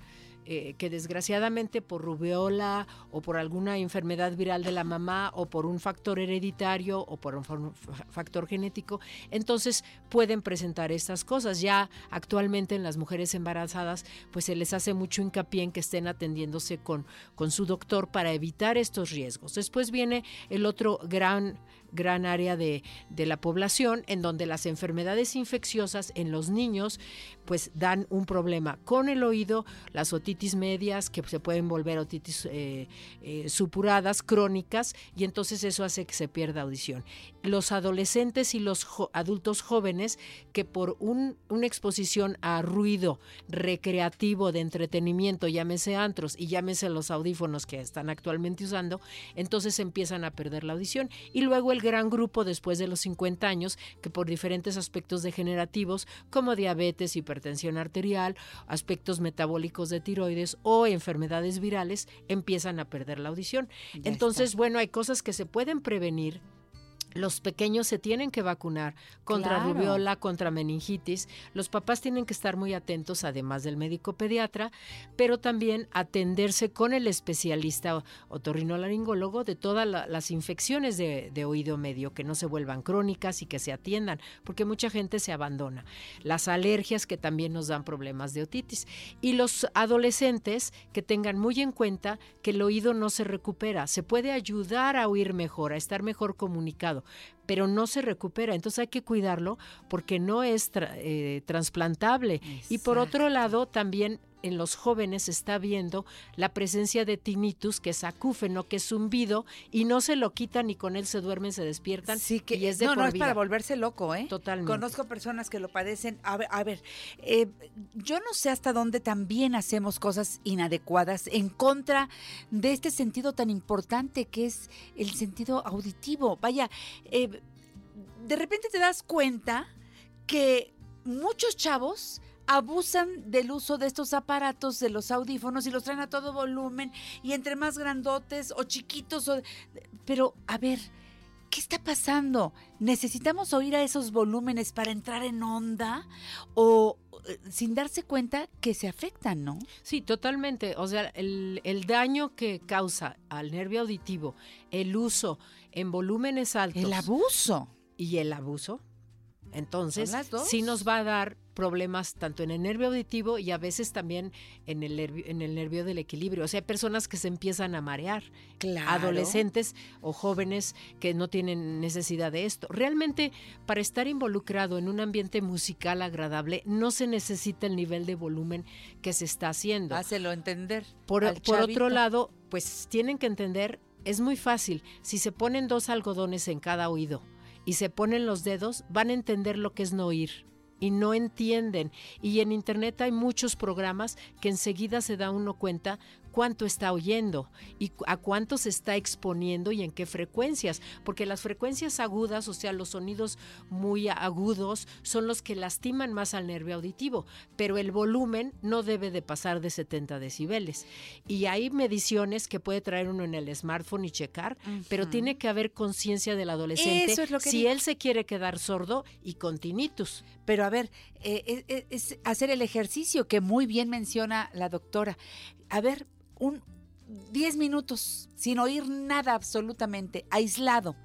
Speaker 12: eh, que desgraciadamente por rubiola o por alguna enfermedad viral de la mamá o por un factor hereditario o por un fa- fa- factor genético, entonces pueden presentar estas cosas. Ya actualmente en las mujeres embarazadas, pues se les hace mucho hincapié en que estén atendiéndose con, con su doctor para evitar estos riesgos. Después viene el otro gran gran área de, de la población en donde las enfermedades infecciosas en los niños pues dan un problema con el oído, las otitis medias que se pueden volver otitis eh, eh, supuradas, crónicas, y entonces eso hace que se pierda audición. Los adolescentes y los adultos jóvenes que por un- una exposición a ruido recreativo de entretenimiento, llámese antros y llámese los audífonos que están actualmente usando, entonces empiezan a perder la audición. Y luego el gran grupo después de los 50 años que por diferentes aspectos degenerativos como diabetes, hipertensión arterial, aspectos metabólicos de tiroides o enfermedades virales empiezan a perder la audición.
Speaker 3: Ya
Speaker 12: Entonces,
Speaker 3: está.
Speaker 12: bueno, hay cosas que se pueden prevenir. Los pequeños se tienen que vacunar contra
Speaker 3: Claro.
Speaker 12: rubiola, contra meningitis. Los papás tienen que estar muy atentos, además del médico pediatra, pero también atenderse con el especialista otorrinolaringólogo de todas la- las infecciones de, de oído medio, que no se vuelvan crónicas y que se atiendan, porque mucha gente se abandona. Las alergias que también nos dan problemas de otitis. Y los adolescentes que tengan muy en cuenta que el oído no se recupera. Se puede ayudar a oír mejor, a estar mejor comunicado, pasado. Pero no se recupera. Entonces hay que cuidarlo porque no es tra- eh, trasplantable. Y por otro lado, también en los jóvenes se está viendo la presencia de tinnitus, que es acúfeno, que es zumbido, y no se lo quitan y con él se duermen, se despiertan.
Speaker 3: Sí, que
Speaker 12: y es de
Speaker 3: no, no
Speaker 12: por
Speaker 3: es
Speaker 12: vida.
Speaker 3: para volverse loco, ¿eh?
Speaker 12: Totalmente.
Speaker 3: Conozco personas que lo padecen. A ver, a ver eh, yo no sé hasta dónde también hacemos cosas inadecuadas en contra de este sentido tan importante que es el sentido auditivo. Vaya, eh, de repente te das cuenta que muchos chavos abusan del uso de estos aparatos, de los audífonos y los traen a todo volumen y entre más grandotes o chiquitos. o- Pero, a ver, ¿qué está pasando? ¿Necesitamos oír a esos volúmenes para entrar en onda? ¿O eh, sin darse cuenta que se afectan, no?
Speaker 12: Sí, totalmente. O sea, el, el daño que causa al nervio auditivo, el uso en volúmenes altos.
Speaker 3: El abuso.
Speaker 12: Y el abuso. Entonces, sí nos va a dar problemas tanto en el nervio auditivo y a veces también en el nervio, en el nervio del equilibrio. O sea, hay personas que se empiezan a marear.
Speaker 3: Claro.
Speaker 12: Adolescentes o jóvenes que no tienen necesidad de esto. Realmente, para estar involucrado en un ambiente musical agradable, no se necesita el nivel de volumen que se está haciendo.
Speaker 3: Hácelo entender.
Speaker 12: Por, otro lado, pues tienen que entender, es muy fácil, si se ponen dos algodones en cada oído y se ponen los dedos, van a entender lo que es no oír y no entienden. Y en internet hay muchos programas que enseguida se da uno cuenta cuánto está oyendo y a cuánto se está exponiendo y en qué frecuencias, porque las frecuencias agudas, o sea, los sonidos muy agudos, son los que lastiman más al nervio auditivo, pero el volumen no debe de pasar de 70 decibeles. Y hay mediciones que puede traer uno en el smartphone y checar, pero tiene que haber conciencia del adolescente
Speaker 3: Eso es lo que
Speaker 12: si
Speaker 3: digo.
Speaker 12: él se quiere quedar sordo y con tinnitus.
Speaker 3: Pero a ver, eh, es, es hacer el ejercicio que muy bien menciona la doctora. A ver, un 10 minutos sin oír nada absolutamente, aislado.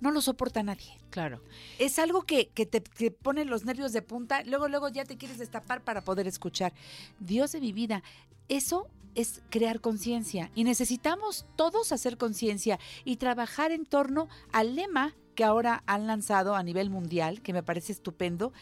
Speaker 3: No lo soporta nadie.
Speaker 12: Claro.
Speaker 3: Es algo que, que te que pone los nervios de punta, luego, luego ya te quieres destapar para poder escuchar. Dios de mi vida, eso es crear conciencia y necesitamos todos hacer conciencia y trabajar en torno al lema que ahora han lanzado a nivel mundial, que me parece estupendo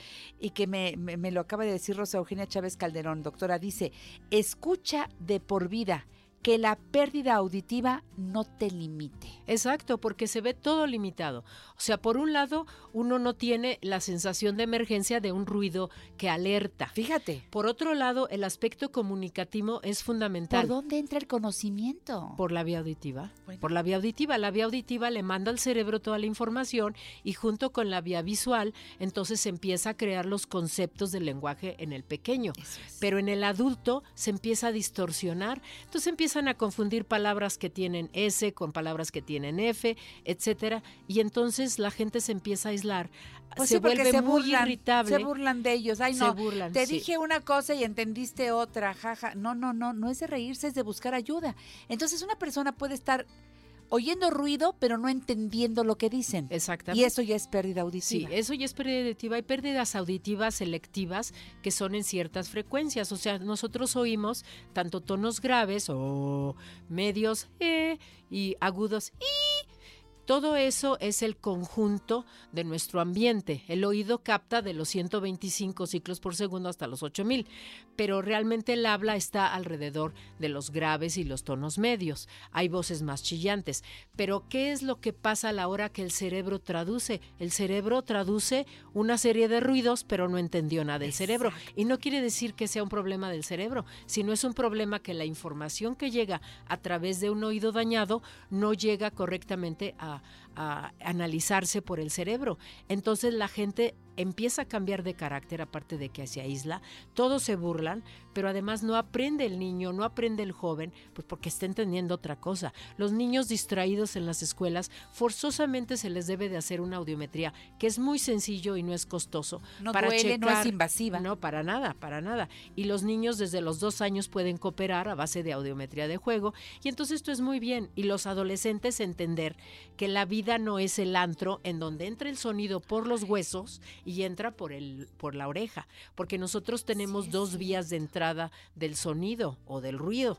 Speaker 3: y que me, me- me lo acaba de decir Rosa Eugenia Chávez Calderón, doctora, dice, escucha de por vida, que la pérdida auditiva no te limite.
Speaker 12: Exacto, porque se ve todo limitado. O sea, por un lado, uno no tiene la sensación de emergencia de un ruido que alerta.
Speaker 3: Fíjate.
Speaker 12: Por otro lado, el aspecto comunicativo es fundamental.
Speaker 3: ¿Por dónde entra el conocimiento?
Speaker 12: Por la vía auditiva. Por la vía auditiva. La vía auditiva le manda al cerebro toda la información y junto con la vía visual, entonces se empieza a crear los conceptos del lenguaje en el pequeño. Pero en el adulto se empieza a distorsionar. Entonces empiezan a confundir palabras que tienen S con palabras que tienen F, etcétera. Y entonces la gente se empieza a aislar.
Speaker 3: Pues
Speaker 12: se
Speaker 3: sí,
Speaker 12: vuelve
Speaker 3: se
Speaker 12: muy
Speaker 3: burlan,
Speaker 12: irritable.
Speaker 3: Se burlan de ellos. Ay,
Speaker 12: Se
Speaker 3: no.
Speaker 12: burlan,
Speaker 3: te
Speaker 12: sí.
Speaker 3: dije una cosa y entendiste otra, jaja. No, no, no, no es de reírse, es de buscar ayuda. Entonces una persona puede estar oyendo ruido, pero no entendiendo lo que dicen.
Speaker 12: Exactamente.
Speaker 3: Y eso ya es pérdida
Speaker 12: Sí,
Speaker 3: auditiva.
Speaker 12: eso ya es pérdida auditiva. Hay pérdidas auditivas selectivas que son en ciertas frecuencias. O sea, nosotros oímos tanto tonos graves o medios eh, y agudos y. Todo eso es el conjunto de nuestro ambiente. El oído capta de los 125 ciclos por segundo hasta los 8000, pero realmente el habla está alrededor de los graves y los tonos medios. Hay voces más chillantes. Pero ¿qué es lo que pasa a la hora que el cerebro traduce? El cerebro traduce una serie de ruidos, pero no entendió nada del cerebro. Y no quiere decir que sea un problema del cerebro, sino es un problema que la información que llega a través de un oído dañado no llega correctamente a, a analizarse por el cerebro. Entonces la gente empieza a cambiar de carácter, aparte de que se aísla, todos se burlan, pero además no aprende el niño, no aprende el joven, pues porque está entendiendo otra cosa. Los niños distraídos en las escuelas, forzosamente se les debe de hacer una audiometría, que es muy sencillo y no es costoso.
Speaker 3: No duele, no es invasiva.
Speaker 12: No, para nada, para nada. Y los niños desde los dos años pueden cooperar a base de audiometría de juego, y entonces esto es muy bien. Y los adolescentes entender que la vida no es el antro en donde entra el sonido por los huesos y entra por el por la oreja, porque nosotros tenemos dos vías de entrada del sonido o del ruido.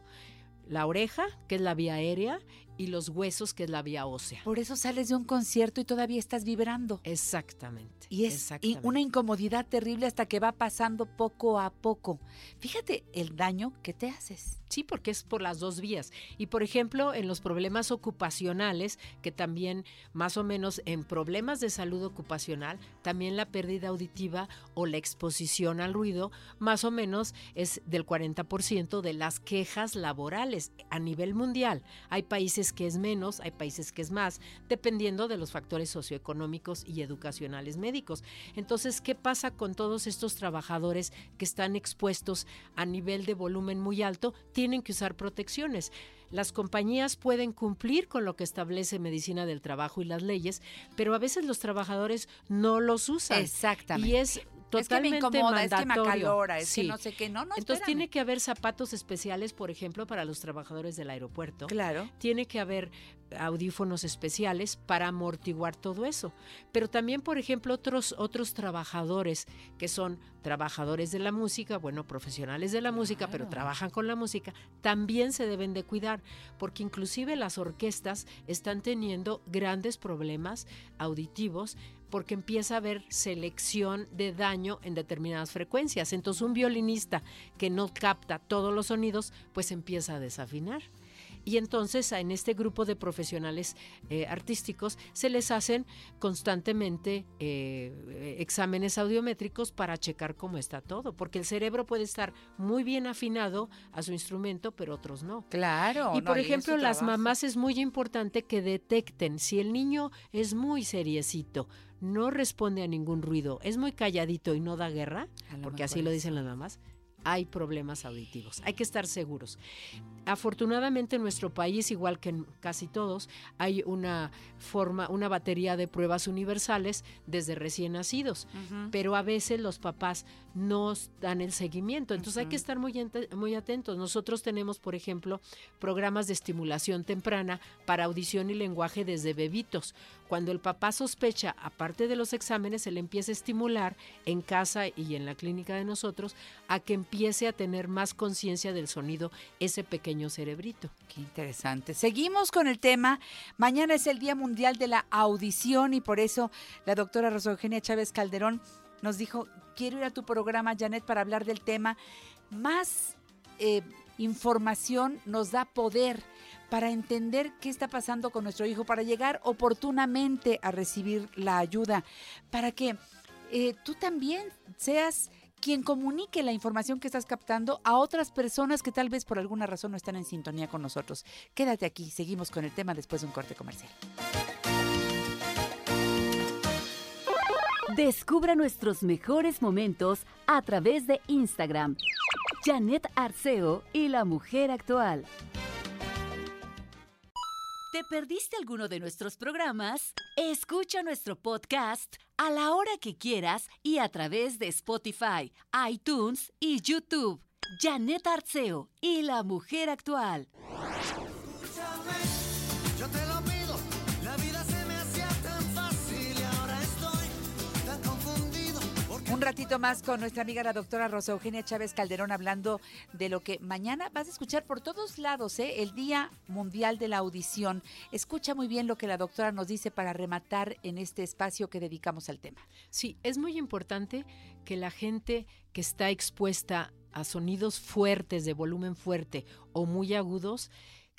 Speaker 12: La oreja, que es la vía aérea, y los huesos, que es la vía ósea.
Speaker 3: Por eso sales de un concierto y todavía estás vibrando.
Speaker 12: Exactamente.
Speaker 3: Y es
Speaker 12: exactamente.
Speaker 3: y una incomodidad terrible hasta que va pasando poco a poco. Fíjate el daño que te haces.
Speaker 12: Sí, porque es por las dos vías. Y por ejemplo, en los problemas ocupacionales, que también más o menos en problemas de salud ocupacional, también la pérdida auditiva o la exposición al ruido, más o menos es del 40% de las quejas laborales a nivel mundial. Hay países que es menos, hay países que es más, dependiendo de los factores socioeconómicos y educacionales médicos. Entonces, ¿qué pasa con todos estos trabajadores que están expuestos a nivel de volumen muy alto? Tienen que usar protecciones. Las compañías pueden cumplir con lo que establece medicina del trabajo y las leyes, pero a veces los trabajadores no los usan.
Speaker 3: Exactamente.
Speaker 12: Y es
Speaker 3: Es que me
Speaker 12: totalmente
Speaker 3: incomoda, es que me
Speaker 12: mandatorio.
Speaker 3: acalora, es que
Speaker 12: Sí.
Speaker 3: no sé qué. No, no,
Speaker 12: Entonces
Speaker 3: espérame.
Speaker 12: tiene que haber zapatos especiales, por ejemplo, para los trabajadores del aeropuerto.
Speaker 3: Claro.
Speaker 12: Tiene que haber audífonos especiales para amortiguar todo eso. Pero también, por ejemplo, otros, otros trabajadores que son trabajadores de la música, bueno, profesionales de la música, pero trabajan con la música, también se deben de cuidar, porque inclusive las orquestas están teniendo grandes problemas auditivos porque empieza a haber selección de daño en determinadas frecuencias. Entonces un violinista que no capta todos los sonidos, pues empieza a desafinar. Y entonces en este grupo de profesionales eh, artísticos se les hacen constantemente eh, exámenes audiométricos para checar cómo está todo, porque el cerebro puede estar muy bien afinado a su instrumento, pero otros no.
Speaker 3: Claro.
Speaker 12: Y por ejemplo, las mamás es muy importante que detecten si el niño es muy seriecito, no responde a ningún ruido, es muy calladito y no da guerra, porque así lo dicen las mamás, hay problemas auditivos. Hay que estar seguros. Afortunadamente en nuestro país, igual que en casi todos, hay una forma, una batería de pruebas universales desde recién nacidos, pero a veces los papás no dan el seguimiento. Entonces hay que estar muy, muy atentos. Nosotros tenemos, por ejemplo, programas de estimulación temprana para audición y lenguaje desde bebitos. Cuando el papá sospecha, aparte de los exámenes, se le empieza a estimular en casa y en la clínica de nosotros a que empiece a tener más conciencia del sonido ese pequeño cerebrito.
Speaker 3: Qué interesante. Seguimos con el tema. Mañana es el Día Mundial de la Audición y por eso la doctora Rosa Eugenia Chávez Calderón nos dijo, quiero ir a tu programa, Janet, para hablar del tema. Más eh, información nos da poder para entender qué está pasando con nuestro hijo, para llegar oportunamente a recibir la ayuda, para que eh, tú también seas quien comunique la información que estás captando a otras personas que tal vez por alguna razón no están en sintonía con nosotros. Quédate aquí, seguimos con el tema después de un corte comercial.
Speaker 13: Descubra nuestros mejores momentos a través de Instagram. Janet Arceo y la mujer actual.
Speaker 7: ¿Te perdiste alguno de nuestros programas? Escucha nuestro podcast a la hora que quieras y a través de Spotify, iTunes y YouTube. Janet Arceo y la mujer actual.
Speaker 3: Un ratito más con nuestra amiga la doctora Rosa Eugenia Chávez Calderón hablando de lo que mañana vas a escuchar por todos lados, ¿eh? el Día Mundial de la Audición. Escucha muy bien lo que la doctora nos dice para rematar en este espacio que dedicamos al tema.
Speaker 12: Sí, es muy importante que la gente que está expuesta a sonidos fuertes, de volumen fuerte o muy agudos,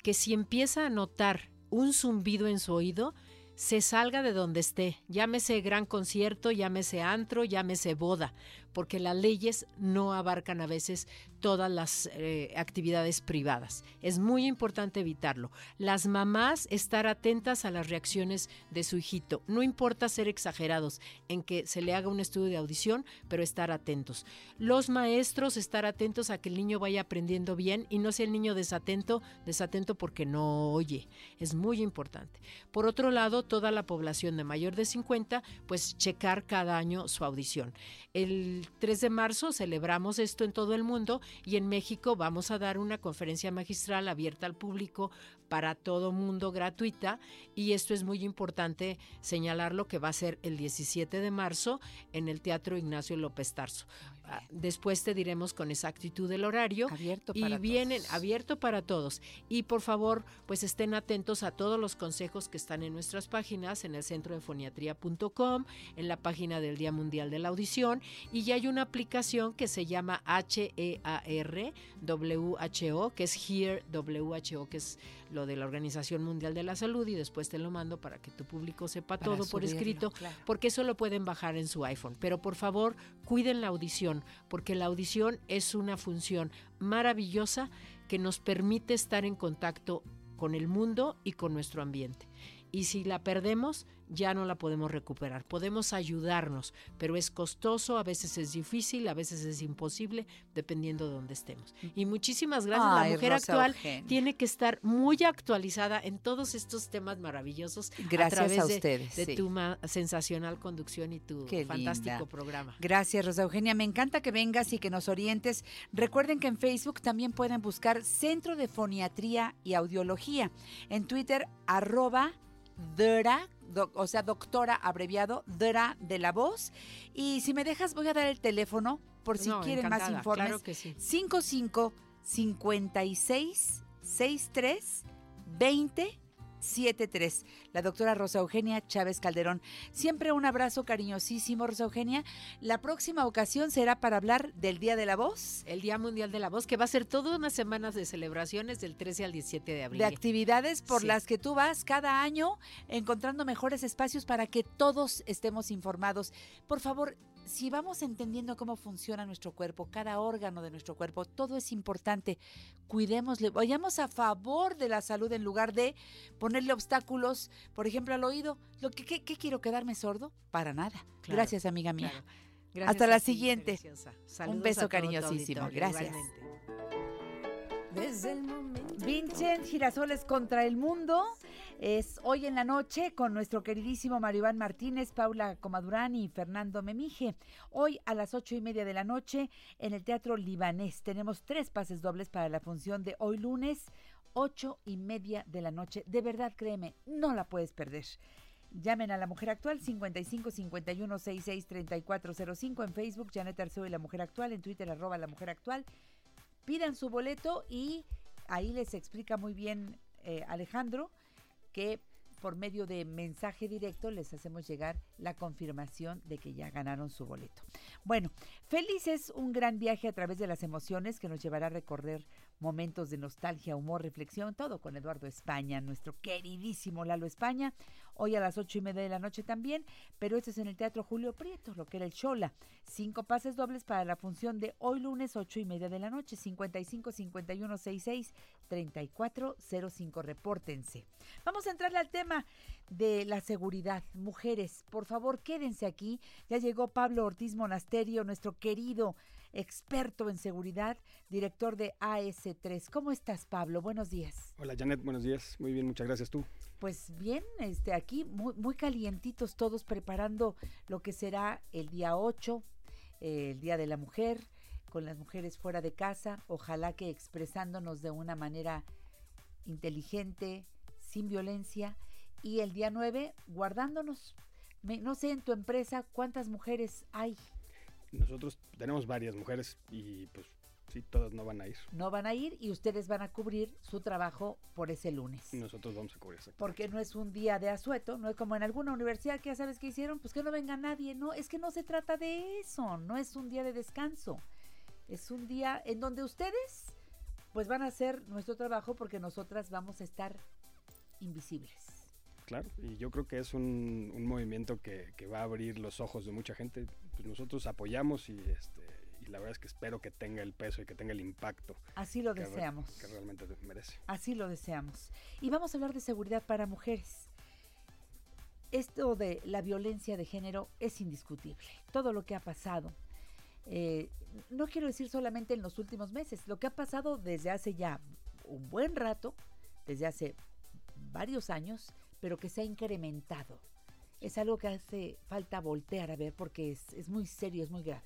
Speaker 12: que si empieza a notar un zumbido en su oído, se salga de donde esté, llámese gran concierto, llámese antro, llámese boda, porque las leyes no abarcan a veces todas las eh, actividades privadas. Es muy importante evitarlo. Las mamás estar atentas a las reacciones de su hijito. No importa ser exagerados en que se le haga un estudio de audición, pero estar atentos. Los maestros estar atentos a que el niño vaya aprendiendo bien y no sea el niño desatento, desatento porque no oye. Es muy importante. Por otro lado, toda la población de mayor de 50, pues checar cada año su audición. El 3 de marzo celebramos esto en todo el mundo y en México vamos a dar una conferencia magistral abierta al público para todo mundo gratuita y esto es muy importante señalarlo que va a ser el 17 de marzo en el Teatro Ignacio López Tarso. Ah, Después te diremos con exactitud el horario.
Speaker 3: Abierto
Speaker 12: y
Speaker 3: para
Speaker 12: vienen
Speaker 3: todos.
Speaker 12: abierto para todos. Y por favor pues estén atentos a todos los consejos que están en nuestras páginas en el centro de foniatría.com en la página del Día Mundial de la Audición. Y ya hay una aplicación que se llama HEAR WHO que es HEAR WHO que es lo de la Organización Mundial de la Salud y después te lo mando para que tu público sepa
Speaker 3: Para
Speaker 12: todo por escrito
Speaker 3: claro.
Speaker 12: porque eso lo pueden bajar en su iPhone. Pero por favor, cuiden la audición, porque la audición es una función maravillosa que nos permite estar en contacto con el mundo y con nuestro ambiente. Y si la perdemos, ya no la podemos recuperar. Podemos ayudarnos, pero es costoso, a veces es difícil, a veces es imposible, dependiendo de dónde estemos. Y muchísimas gracias.
Speaker 3: Ay,
Speaker 12: la mujer
Speaker 3: Rosa
Speaker 12: actual
Speaker 3: Eugenia.
Speaker 12: tiene que estar muy actualizada en todos estos temas maravillosos
Speaker 3: Gracias
Speaker 12: a través
Speaker 3: a ustedes,
Speaker 12: de,
Speaker 3: sí.
Speaker 12: tu sensacional conducción y tu
Speaker 3: Qué
Speaker 12: fantástico
Speaker 3: linda.
Speaker 12: programa.
Speaker 3: Gracias, Rosa Eugenia. Me encanta que vengas y que nos orientes. Recuerden que en Facebook también pueden buscar Centro de Foniatría y Audiología. En Twitter, arroba DRA, o sea, doctora abreviado, DRA de la voz. Y si me dejas, voy a dar el teléfono por si
Speaker 12: No,
Speaker 3: quieren más informes.
Speaker 12: claro que sí.
Speaker 3: 55 56 63 20 73. La doctora Rosa Eugenia Chávez Calderón. Siempre un abrazo cariñosísimo, Rosa Eugenia. La próxima ocasión será para hablar del Día de la Voz.
Speaker 12: El Día Mundial de la Voz, que va a ser todas unas semanas de celebraciones del 13 al 17 de abril.
Speaker 3: de actividades por
Speaker 12: Sí.
Speaker 3: las que tú vas cada año encontrando mejores espacios para que todos estemos informados. Por favor, si vamos entendiendo cómo funciona nuestro cuerpo, cada órgano de nuestro cuerpo, todo es importante. Cuidémosle, vayamos a favor de la salud en lugar de ponerle obstáculos, por ejemplo, al oído. Lo que, ¿qué, qué quiero quedarme sordo? Para nada.
Speaker 12: Claro,
Speaker 3: Gracias, amiga mía.
Speaker 12: claro. Gracias
Speaker 3: Hasta la siguiente. Un beso cariñosísimo. Gracias.
Speaker 12: igualmente.
Speaker 5: Desde el momento
Speaker 3: Vincent Girasoles contra el mundo es hoy en la noche con nuestro queridísimo Mario Iván Martínez, Paula Comadurán y Fernando Memije. Hoy a las ocho y media de la noche en el Teatro Libanés. Tenemos tres pases dobles para la función de hoy lunes, ocho y media de la noche. De verdad, créeme, no la puedes perder. Llamen a la mujer actual 55 51 66 3405 en Facebook, Janet Arceo y la mujer actual, en Twitter arroba la mujer actual. Pidan su boleto y ahí les explica muy bien eh, Alejandro que por medio de mensaje directo les hacemos llegar la confirmación de que ya ganaron su boleto. Bueno, Feliz es un gran viaje a través de las emociones que nos llevará a recorrer momentos de nostalgia, humor, reflexión, todo con Eduardo España, nuestro queridísimo Lalo España. Hoy a las ocho y media de la noche también, pero esto es en el Teatro Julio Prieto, lo que era el Chola. Cinco pases dobles para la función de hoy lunes ocho y media de la noche, 55 51 66 3405. Repórtense. Vamos a entrarle al tema de la seguridad. Mujeres, por favor, quédense aquí. Ya llegó Pablo Ortiz Monasterio, nuestro querido experto en seguridad, director de AS3. ¿Cómo estás, Pablo? Buenos días.
Speaker 14: Hola, Janet, buenos días. Muy bien, muchas gracias tú.
Speaker 3: Pues bien, este, aquí muy, muy calientitos todos preparando lo que será el día 8, eh, el Día de la Mujer, con las mujeres fuera de casa, ojalá que expresándonos de una manera inteligente, sin violencia, y el día 9 guardándonos. Me- no sé en tu empresa cuántas mujeres hay.
Speaker 14: Nosotros tenemos varias mujeres y pues sí, todas no van a ir.
Speaker 3: No van a ir y ustedes van a cubrir su trabajo por ese lunes.
Speaker 14: Nosotros vamos a cubrir.
Speaker 3: Porque no es un día de asueto, no es como en alguna universidad que ya sabes que hicieron, pues que no venga nadie. No, es que no se trata de eso, no es un día de descanso. Es un día en donde ustedes pues van a hacer nuestro trabajo porque nosotras vamos a estar invisibles.
Speaker 14: Claro, y yo creo que es un, un movimiento que, que va a abrir los ojos de mucha gente. Pues nosotros apoyamos y, este, y la verdad es que espero que tenga el peso y que tenga el impacto.
Speaker 3: Así lo
Speaker 14: que re-
Speaker 3: deseamos.
Speaker 14: Que realmente merece.
Speaker 3: Así lo deseamos. Y vamos a hablar de seguridad para mujeres. Esto de la violencia de género es indiscutible. Todo lo que ha pasado. eh, no quiero decir solamente en los últimos meses, lo que ha pasado desde hace ya un buen rato, desde hace varios años, pero que se ha incrementado. Es algo que hace falta voltear a ver porque es, es muy serio, es muy grave.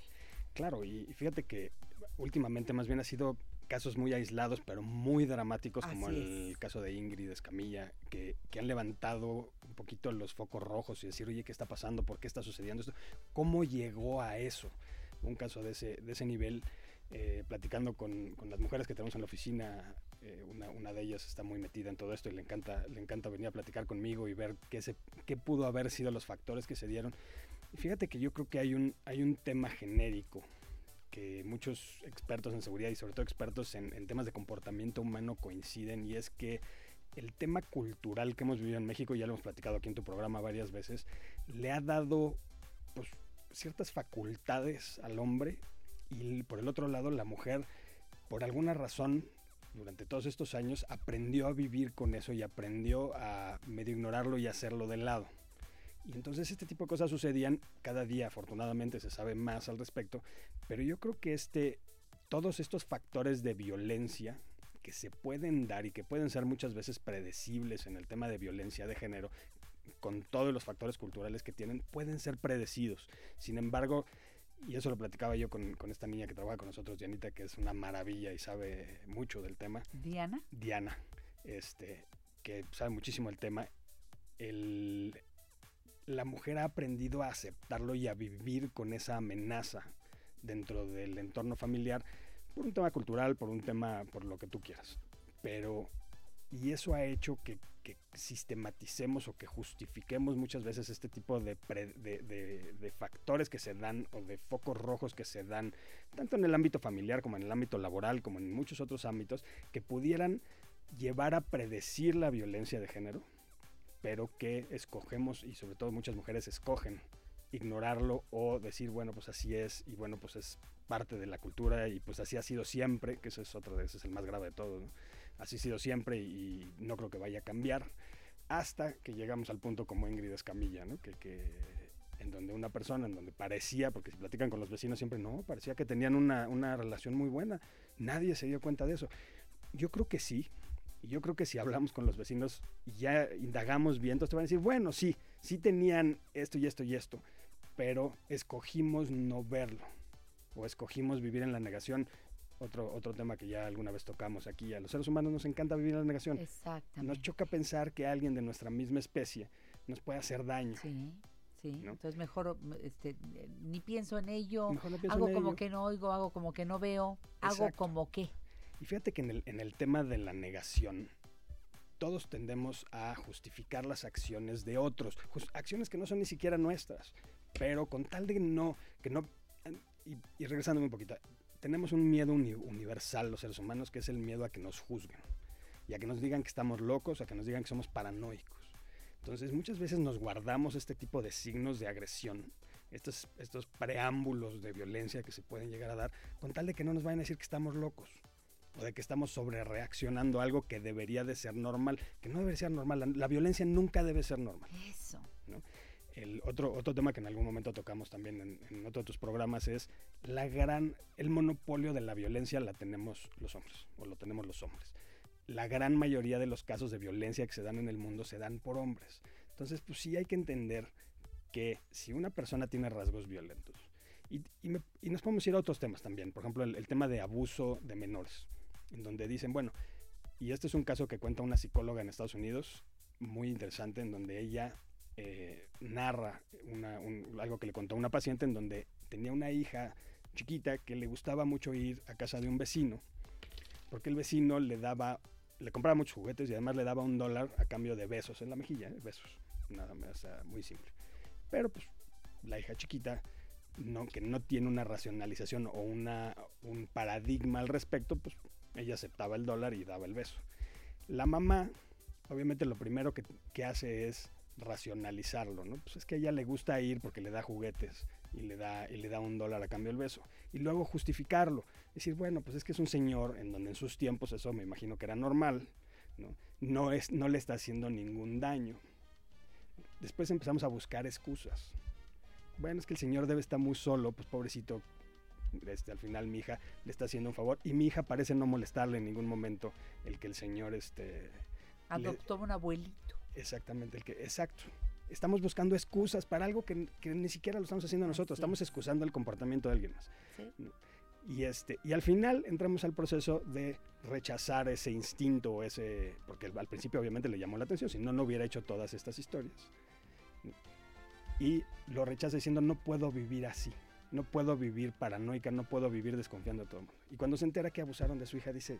Speaker 14: Claro, y fíjate que últimamente más bien ha sido casos muy aislados, pero muy dramáticos, como el caso de Ingrid Escamilla, que, que han levantado un poquito los focos rojos y decir, oye, ¿qué está pasando? ¿Por qué está sucediendo esto? ¿Cómo llegó a eso? Un caso de ese, de ese nivel, eh, platicando con, con las mujeres que tenemos en la oficina, eh, una, una de ellas está muy metida en todo esto y le encanta, le encanta venir a platicar conmigo y ver qué, se, qué pudo haber sido los factores que se dieron. Y fíjate que yo creo que hay un, hay un tema genérico que muchos expertos en seguridad y sobre todo expertos en, en temas de comportamiento humano coinciden y es que el tema cultural que hemos vivido en México, ya lo hemos platicado aquí en tu programa varias veces, le ha dado pues, ciertas facultades al hombre y por el otro lado la mujer, por alguna razón, durante todos estos años, aprendió a vivir con eso y aprendió a medio ignorarlo y hacerlo de lado. Y entonces este tipo de cosas sucedían cada día, afortunadamente se sabe más al respecto, pero yo creo que este, todos estos factores de violencia que se pueden dar y que pueden ser muchas veces predecibles en el tema de violencia de género, con todos los factores culturales que tienen, pueden ser predecidos. Sin embargo, y eso lo platicaba yo con, con esta niña que trabaja con nosotros, Dianita, que es una maravilla y sabe mucho del tema.
Speaker 3: Diana.
Speaker 14: Diana, este, que sabe muchísimo el tema. El, la mujer ha aprendido a aceptarlo y a vivir con esa amenaza dentro del entorno familiar por un tema cultural, por un tema, por lo que tú quieras. Pero, y eso ha hecho que, que sistematicemos o que justifiquemos muchas veces este tipo de, factores que se dan o de focos rojos que se dan, tanto en el ámbito familiar como en el ámbito laboral, como en muchos otros ámbitos, que pudieran llevar a predecir la violencia de género, pero que escogemos, y sobre todo muchas mujeres escogen ignorarlo o decir, bueno, pues así es, y bueno, pues es parte de la cultura, y pues así ha sido siempre, que ese es otro de es el más grave de todo, ¿no? Así ha sido siempre y, no creo que vaya a cambiar, hasta que llegamos al punto como Ingrid Escamilla, ¿no? Que, que en donde una persona, en donde parecía, porque si platican con los vecinos siempre, no, parecía que tenían una, una relación muy buena, nadie se dio cuenta de eso. Yo creo que sí, y yo creo que si hablamos con los vecinos y ya indagamos bien, entonces te van a decir, bueno, sí, sí tenían esto y esto y esto, pero escogimos no verlo, o escogimos vivir en la negación. Otro, otro tema que ya alguna vez tocamos aquí, a los seres humanos nos encanta vivir en la negación.
Speaker 3: Exactamente.
Speaker 14: Nos choca pensar que alguien de nuestra misma especie nos puede hacer daño.
Speaker 3: Sí. Sí,
Speaker 14: ¿no?
Speaker 3: entonces mejor este, eh, ni pienso en ello,
Speaker 14: Mejor no pienso
Speaker 3: hago
Speaker 14: en
Speaker 3: como
Speaker 14: ello.
Speaker 3: que no oigo, hago como que no veo, hago como que.
Speaker 14: Y fíjate que en el, en el tema de la negación, todos tendemos a justificar las acciones de otros, acciones que no son ni siquiera nuestras, pero con tal de no, que no, y, y regresándome un poquito, tenemos un miedo uni- universal los seres humanos, que es el miedo a que nos juzguen, y a que nos digan que estamos locos, a que nos digan que somos paranoicos. Entonces muchas veces nos guardamos este tipo de signos de agresión, estos, estos preámbulos de violencia que se pueden llegar a dar, con tal de que no nos vayan a decir que estamos locos o de que estamos sobre reaccionando a algo que debería de ser normal, que no debe ser normal. La, la violencia nunca debe ser normal.
Speaker 3: Eso.
Speaker 14: ¿no? El otro, otro tema que en algún momento tocamos también en, en otro de tus programas es la gran, el monopolio de la violencia la tenemos los hombres, o lo tenemos los hombres. La gran mayoría de los casos de violencia que se dan en el mundo se dan por hombres. Entonces, pues sí hay que entender que si una persona tiene rasgos violentos, y, y nos podemos ir a otros temas también, por ejemplo, el tema de abuso de menores, en donde dicen, bueno, y este es un caso que cuenta una psicóloga en Estados Unidos, muy interesante, en donde ella eh, narra algo que le contó una paciente, en donde tenía una hija chiquita que le gustaba mucho ir a casa de un vecino, porque el vecino le daba, le compraba muchos juguetes y además le daba un dólar a cambio de besos en la mejilla, ¿eh? besos, nada más, muy simple. Pero pues la hija chiquita, no, que no tiene una racionalización o un paradigma al respecto, pues ella aceptaba el dólar y daba el beso. La mamá, obviamente lo primero que hace es racionalizarlo, ¿no? Pues es que a ella le gusta ir porque le da juguetes y le da, y le da un dólar a cambio del beso. Y luego justificarlo. Decir, bueno, pues es que es un señor en donde en sus tiempos eso me imagino que era normal, ¿no? No, es, no le está haciendo ningún daño. Después empezamos a buscar excusas. Bueno, es que el señor debe estar muy solo, pues pobrecito, este, al final mi hija le está haciendo un favor y mi hija parece no molestarle en ningún momento el que el señor este
Speaker 3: Adoptó un abuelito.
Speaker 14: Exactamente el que exacto estamos buscando excusas para algo que, que ni siquiera lo estamos haciendo nosotros estamos
Speaker 3: es.
Speaker 14: excusando el comportamiento de alguien más y este y al final entramos al proceso de rechazar ese instinto ese porque al principio obviamente le llamó la atención si no no hubiera hecho todas estas historias y lo rechaza diciendo no puedo vivir así no puedo vivir paranoica no puedo vivir desconfiando de todo el mundo y cuando se entera que abusaron de su hija dice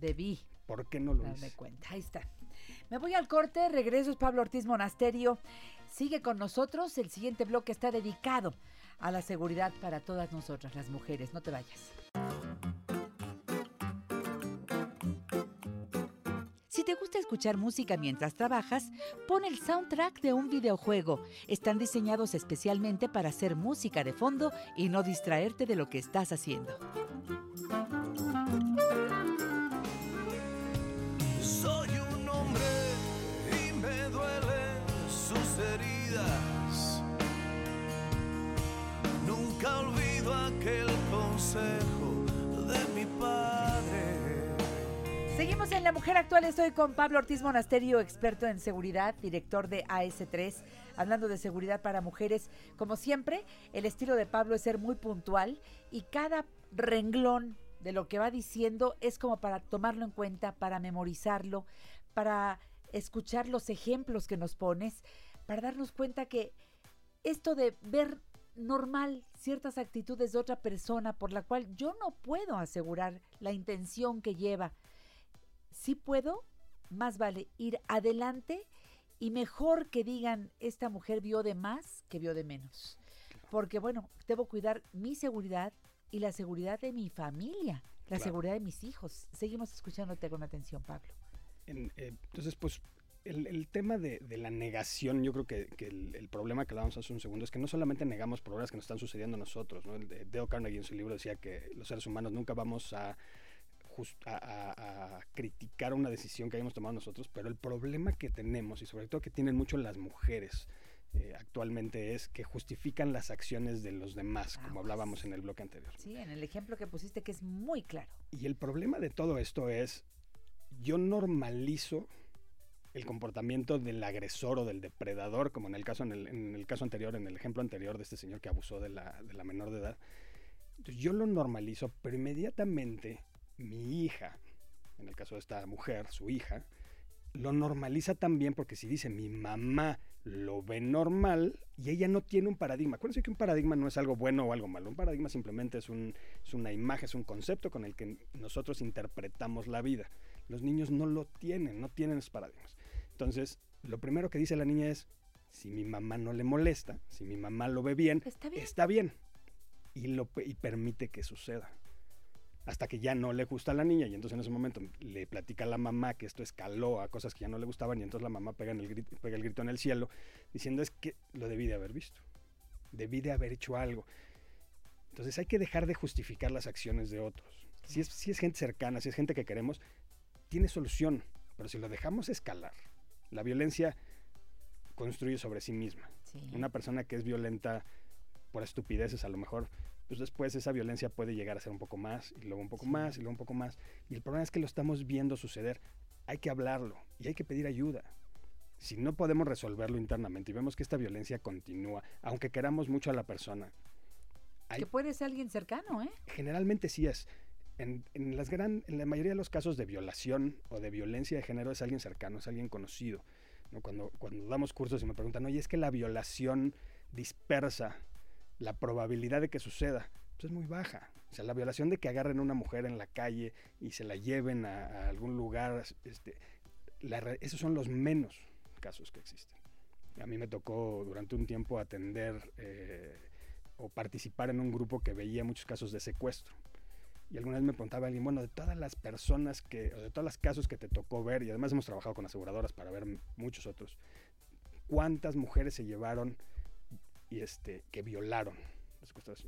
Speaker 3: Debí
Speaker 14: ¿por qué no lo
Speaker 3: darme
Speaker 14: hice?
Speaker 3: cuenta. Ahí está. Me voy al corte, regreso es Pablo Ortiz Monasterio. Sigue con nosotros, el siguiente bloque está dedicado a la seguridad para todas nosotras, las mujeres. No te vayas. Si te gusta escuchar música mientras trabajas, pon el soundtrack de un videojuego. Están diseñados especialmente para hacer música de fondo y no distraerte de lo que estás haciendo.
Speaker 15: De mi padre.
Speaker 3: Seguimos en La Mujer Actual. Estoy con Pablo Ortiz Monasterio, experto en seguridad, director de AS3, hablando de seguridad para mujeres. Como siempre, el estilo de Pablo es ser muy puntual y cada renglón de lo que va diciendo es como para tomarlo en cuenta, para memorizarlo, para escuchar los ejemplos que nos pones, para darnos cuenta que esto de ver normal ciertas actitudes de otra persona por la cual yo no puedo asegurar la intención que lleva, si puedo, más vale ir adelante y mejor que digan, esta mujer vio de más que vio de menos. Porque bueno, debo cuidar mi seguridad y la seguridad de mi familia, la
Speaker 14: Claro.
Speaker 3: seguridad de mis hijos. Seguimos escuchándote con atención, Pablo.
Speaker 14: En, eh, entonces, pues, el, el tema de, de la negación, yo creo que, que el, el problema que hablábamos hace un segundo es que no solamente negamos problemas que nos están sucediendo a nosotros, ¿no? El de Dale Carnegie en su libro decía que los seres humanos nunca vamos a, jus- a, a- a criticar una decisión que hayamos tomado nosotros, pero el problema que tenemos, y sobre todo que tienen mucho las mujeres eh, actualmente, es que justifican las acciones de los demás, como hablábamos en el bloque anterior.
Speaker 3: Sí, en el ejemplo que pusiste que es muy claro.
Speaker 14: Y el problema de todo esto es, yo normalizo el comportamiento del agresor o del depredador, como en el caso, en el, en el caso anterior, en el ejemplo anterior de este señor que abusó de la, de la menor de edad. Yo lo normalizo, pero inmediatamente mi hija, en el caso de esta mujer, su hija, lo normaliza también porque si dice mi mamá lo ve normal y ella no tiene un paradigma. Acuérdense que un paradigma no es algo bueno o algo malo. Un paradigma simplemente es, un, es una imagen, es un concepto con el que nosotros interpretamos la vida. Los niños no lo tienen, no tienen esos paradigmas. Entonces, lo primero que dice la niña es, si mi mamá no le molesta, si mi mamá lo ve bien, está bien. Y, lo, y permite que suceda hasta que ya no le gusta a la niña y entonces en ese momento le platica a la mamá que esto escaló a cosas que ya no le gustaban y entonces la mamá pega, en el grito, pega el grito en el cielo diciendo es que lo debí de haber visto, debí de haber hecho algo. Entonces hay que dejar de justificar las acciones de otros. Si es, si es gente cercana, si es gente que queremos, tiene solución, pero si lo dejamos escalar, la violencia construye sobre sí misma. Una persona que es violenta por estupideces a lo mejor pues después esa violencia puede llegar a ser un poco más, y luego un poco más, y luego un poco más. Y el problema es que lo estamos viendo suceder. Hay que hablarlo y hay que pedir ayuda. Si no podemos resolverlo internamente y vemos que esta violencia continúa, aunque queramos mucho a la persona.
Speaker 3: que puede ser alguien cercano, ¿eh?
Speaker 14: Generalmente sí es. En, las gran, en la mayoría de los casos de violación o de violencia de género es alguien cercano, es alguien conocido. ¿no? Cuando, cuando damos cursos y me preguntan, oye, es que la violación dispersa la probabilidad de que suceda pues, es muy baja. O sea, la violación de que agarren a una mujer en la calle y se la lleven a, algún lugar, este, esos son los menos casos que existen. A mí me tocó durante un tiempo atender eh, o participar en un grupo que veía muchos casos de secuestro. Y alguna vez me preguntaba alguien, bueno, de todas las personas que, o de todos los casos que te tocó ver, y además hemos trabajado con aseguradoras para ver muchos otros, ¿cuántas mujeres se llevaron y este, que violaron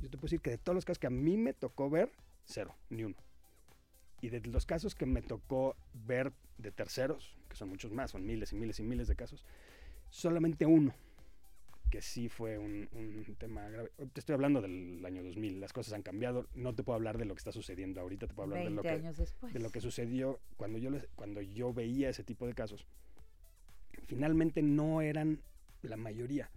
Speaker 14: Yo te puedo decir que de todos los casos que a mí me tocó ver, cero, ni uno. Y de los casos que me tocó ver de terceros, que son muchos más, son miles y miles y miles de casos, solamente uno, que sí fue un, tema grave. Te estoy hablando del año 2000, las cosas han cambiado, no te puedo hablar de lo que está sucediendo ahorita, te puedo hablar de lo, que, de lo que sucedió cuando yo, cuando yo veía ese tipo de casos. Finalmente no eran la mayoría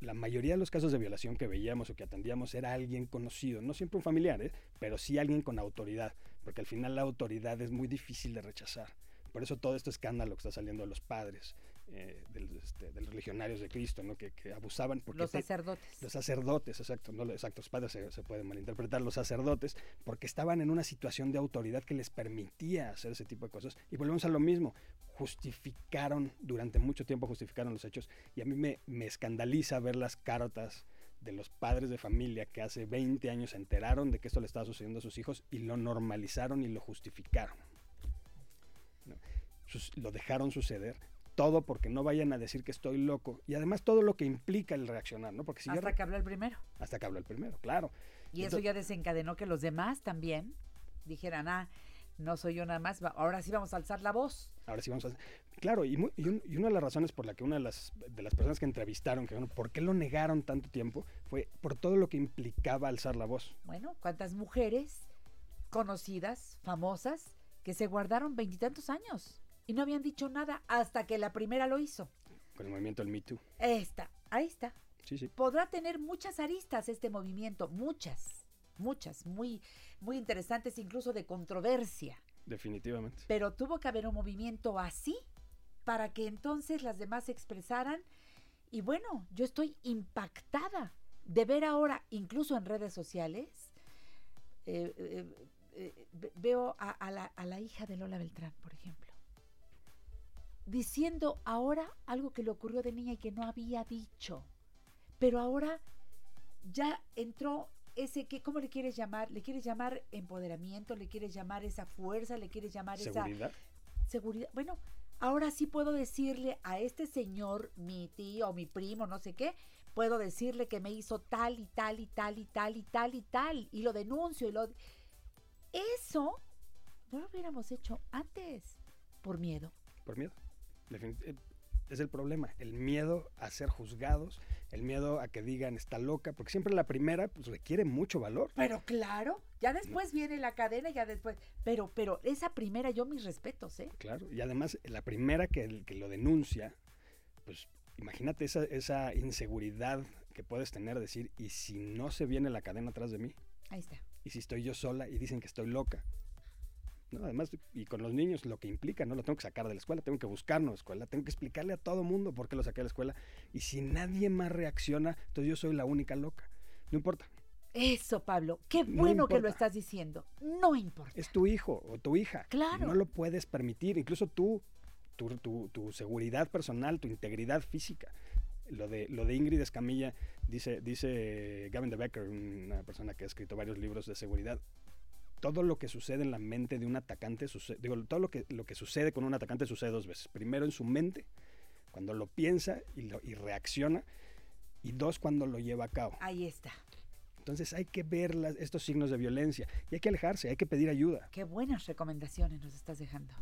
Speaker 14: la mayoría de los casos de violación que veíamos o que atendíamos era alguien conocido, no siempre un familiar, ¿eh? pero sí alguien con autoridad, porque al final la autoridad es muy difícil de rechazar. Por eso todo este escándalo que está saliendo de los padres, eh, este, de los legionarios de Cristo, ¿no? que, abusaban. Porque
Speaker 3: los sacerdotes.
Speaker 14: los sacerdotes, exacto. No, exacto, los padres se, pueden malinterpretar, los sacerdotes, porque estaban en una situación de autoridad que les permitía hacer ese tipo de cosas. Y volvemos a lo mismo, justificaron, durante mucho tiempo justificaron los hechos, y a mí me, me escandaliza ver las cartas de los padres de familia que hace 20 años se enteraron de que esto le estaba sucediendo a sus hijos y lo normalizaron y lo justificaron. lo dejaron suceder todo porque no vayan a decir que estoy loco. Y además todo lo que implica el reaccionar, ¿no? Porque si
Speaker 3: hasta que habló el primero.
Speaker 14: Hasta que habló el primero, claro.
Speaker 3: Y eso ya desencadenó que los demás también dijeran, ah, no soy yo nada más, ahora sí vamos a alzar la voz.
Speaker 14: Ahora sí vamos a... Claro, y, y, una de las razones por la que una de las, de las personas que entrevistaron, que bueno, ¿por qué lo negaron tanto tiempo? Fue por todo lo que implicaba alzar la voz.
Speaker 3: Bueno, ¿cuántas mujeres conocidas, famosas, que se guardaron veintitantos años? Y no habían dicho nada hasta que la primera lo hizo.
Speaker 14: Con el movimiento del Me Too.
Speaker 3: Está, ahí está.
Speaker 14: Sí, sí.
Speaker 3: Podrá tener muchas aristas este movimiento, muchas, muchas, muy, muy interesantes, incluso de controversia.
Speaker 14: Definitivamente.
Speaker 3: Pero tuvo que haber un movimiento así para que entonces las demás se expresaran. Y bueno, yo estoy impactada de ver ahora, incluso en redes sociales, eh, eh, eh, veo a, la, a la hija de Lola Beltrán, por ejemplo diciendo ahora algo que le ocurrió de niña y que no había dicho. Pero ahora ya entró ese que, ¿cómo le quieres llamar? ¿Le quieres llamar empoderamiento? ¿Le quieres llamar esa fuerza? ¿Le quieres llamar
Speaker 14: ¿Seguridad?
Speaker 3: esa seguridad? Bueno, ahora sí puedo decirle a este señor, mi tío mi primo, no sé qué, puedo decirle que me hizo tal y tal y tal y tal y tal y tal y lo denuncio y lo... Eso no lo hubiéramos hecho antes por miedo.
Speaker 14: Por miedo. Eh, es el problema, el miedo a ser juzgados, el miedo a que digan está loca, porque siempre la primera pues requiere mucho valor.
Speaker 3: Pero claro, ya después viene la cadena, ya después, pero pero esa primera yo mis respetos, ¿eh?
Speaker 14: Claro, y además la primera que, que lo denuncia, pues imagínate esa, esa inseguridad que puedes tener, decir, ¿y si no se viene la cadena atrás de mí?
Speaker 3: Ahí está.
Speaker 14: ¿Y si estoy yo sola y dicen que estoy loca? ¿No? Además, y con los niños, lo que implica, ¿no? Lo tengo que sacar de la escuela, tengo que buscarnos escuela, tengo que explicarle a todo mundo por qué lo saqué de la escuela. Y si nadie más reacciona, entonces yo soy la única loca. No importa.
Speaker 3: Eso, Pablo. Qué
Speaker 14: No
Speaker 3: bueno que lo estás diciendo. No importa.
Speaker 14: Es tu hijo o tu hija.
Speaker 3: Claro.
Speaker 14: No lo puedes permitir. Incluso tú, tu, tu- tu seguridad personal, tu integridad física. Lo de, lo de Ingrid Escamilla, dice, dice Gavin de Becker, una persona que ha escrito varios libros de seguridad. Todo lo que sucede en la mente de un atacante, sucede, digo, todo lo que, lo que sucede con un atacante sucede dos veces. Primero en su mente, cuando lo piensa y, lo, y reacciona, y dos, cuando lo lleva a cabo.
Speaker 3: Ahí está.
Speaker 14: Entonces hay que ver las- estos signos de violencia y hay que alejarse, hay que pedir ayuda.
Speaker 3: Qué buenas recomendaciones nos estás dejando.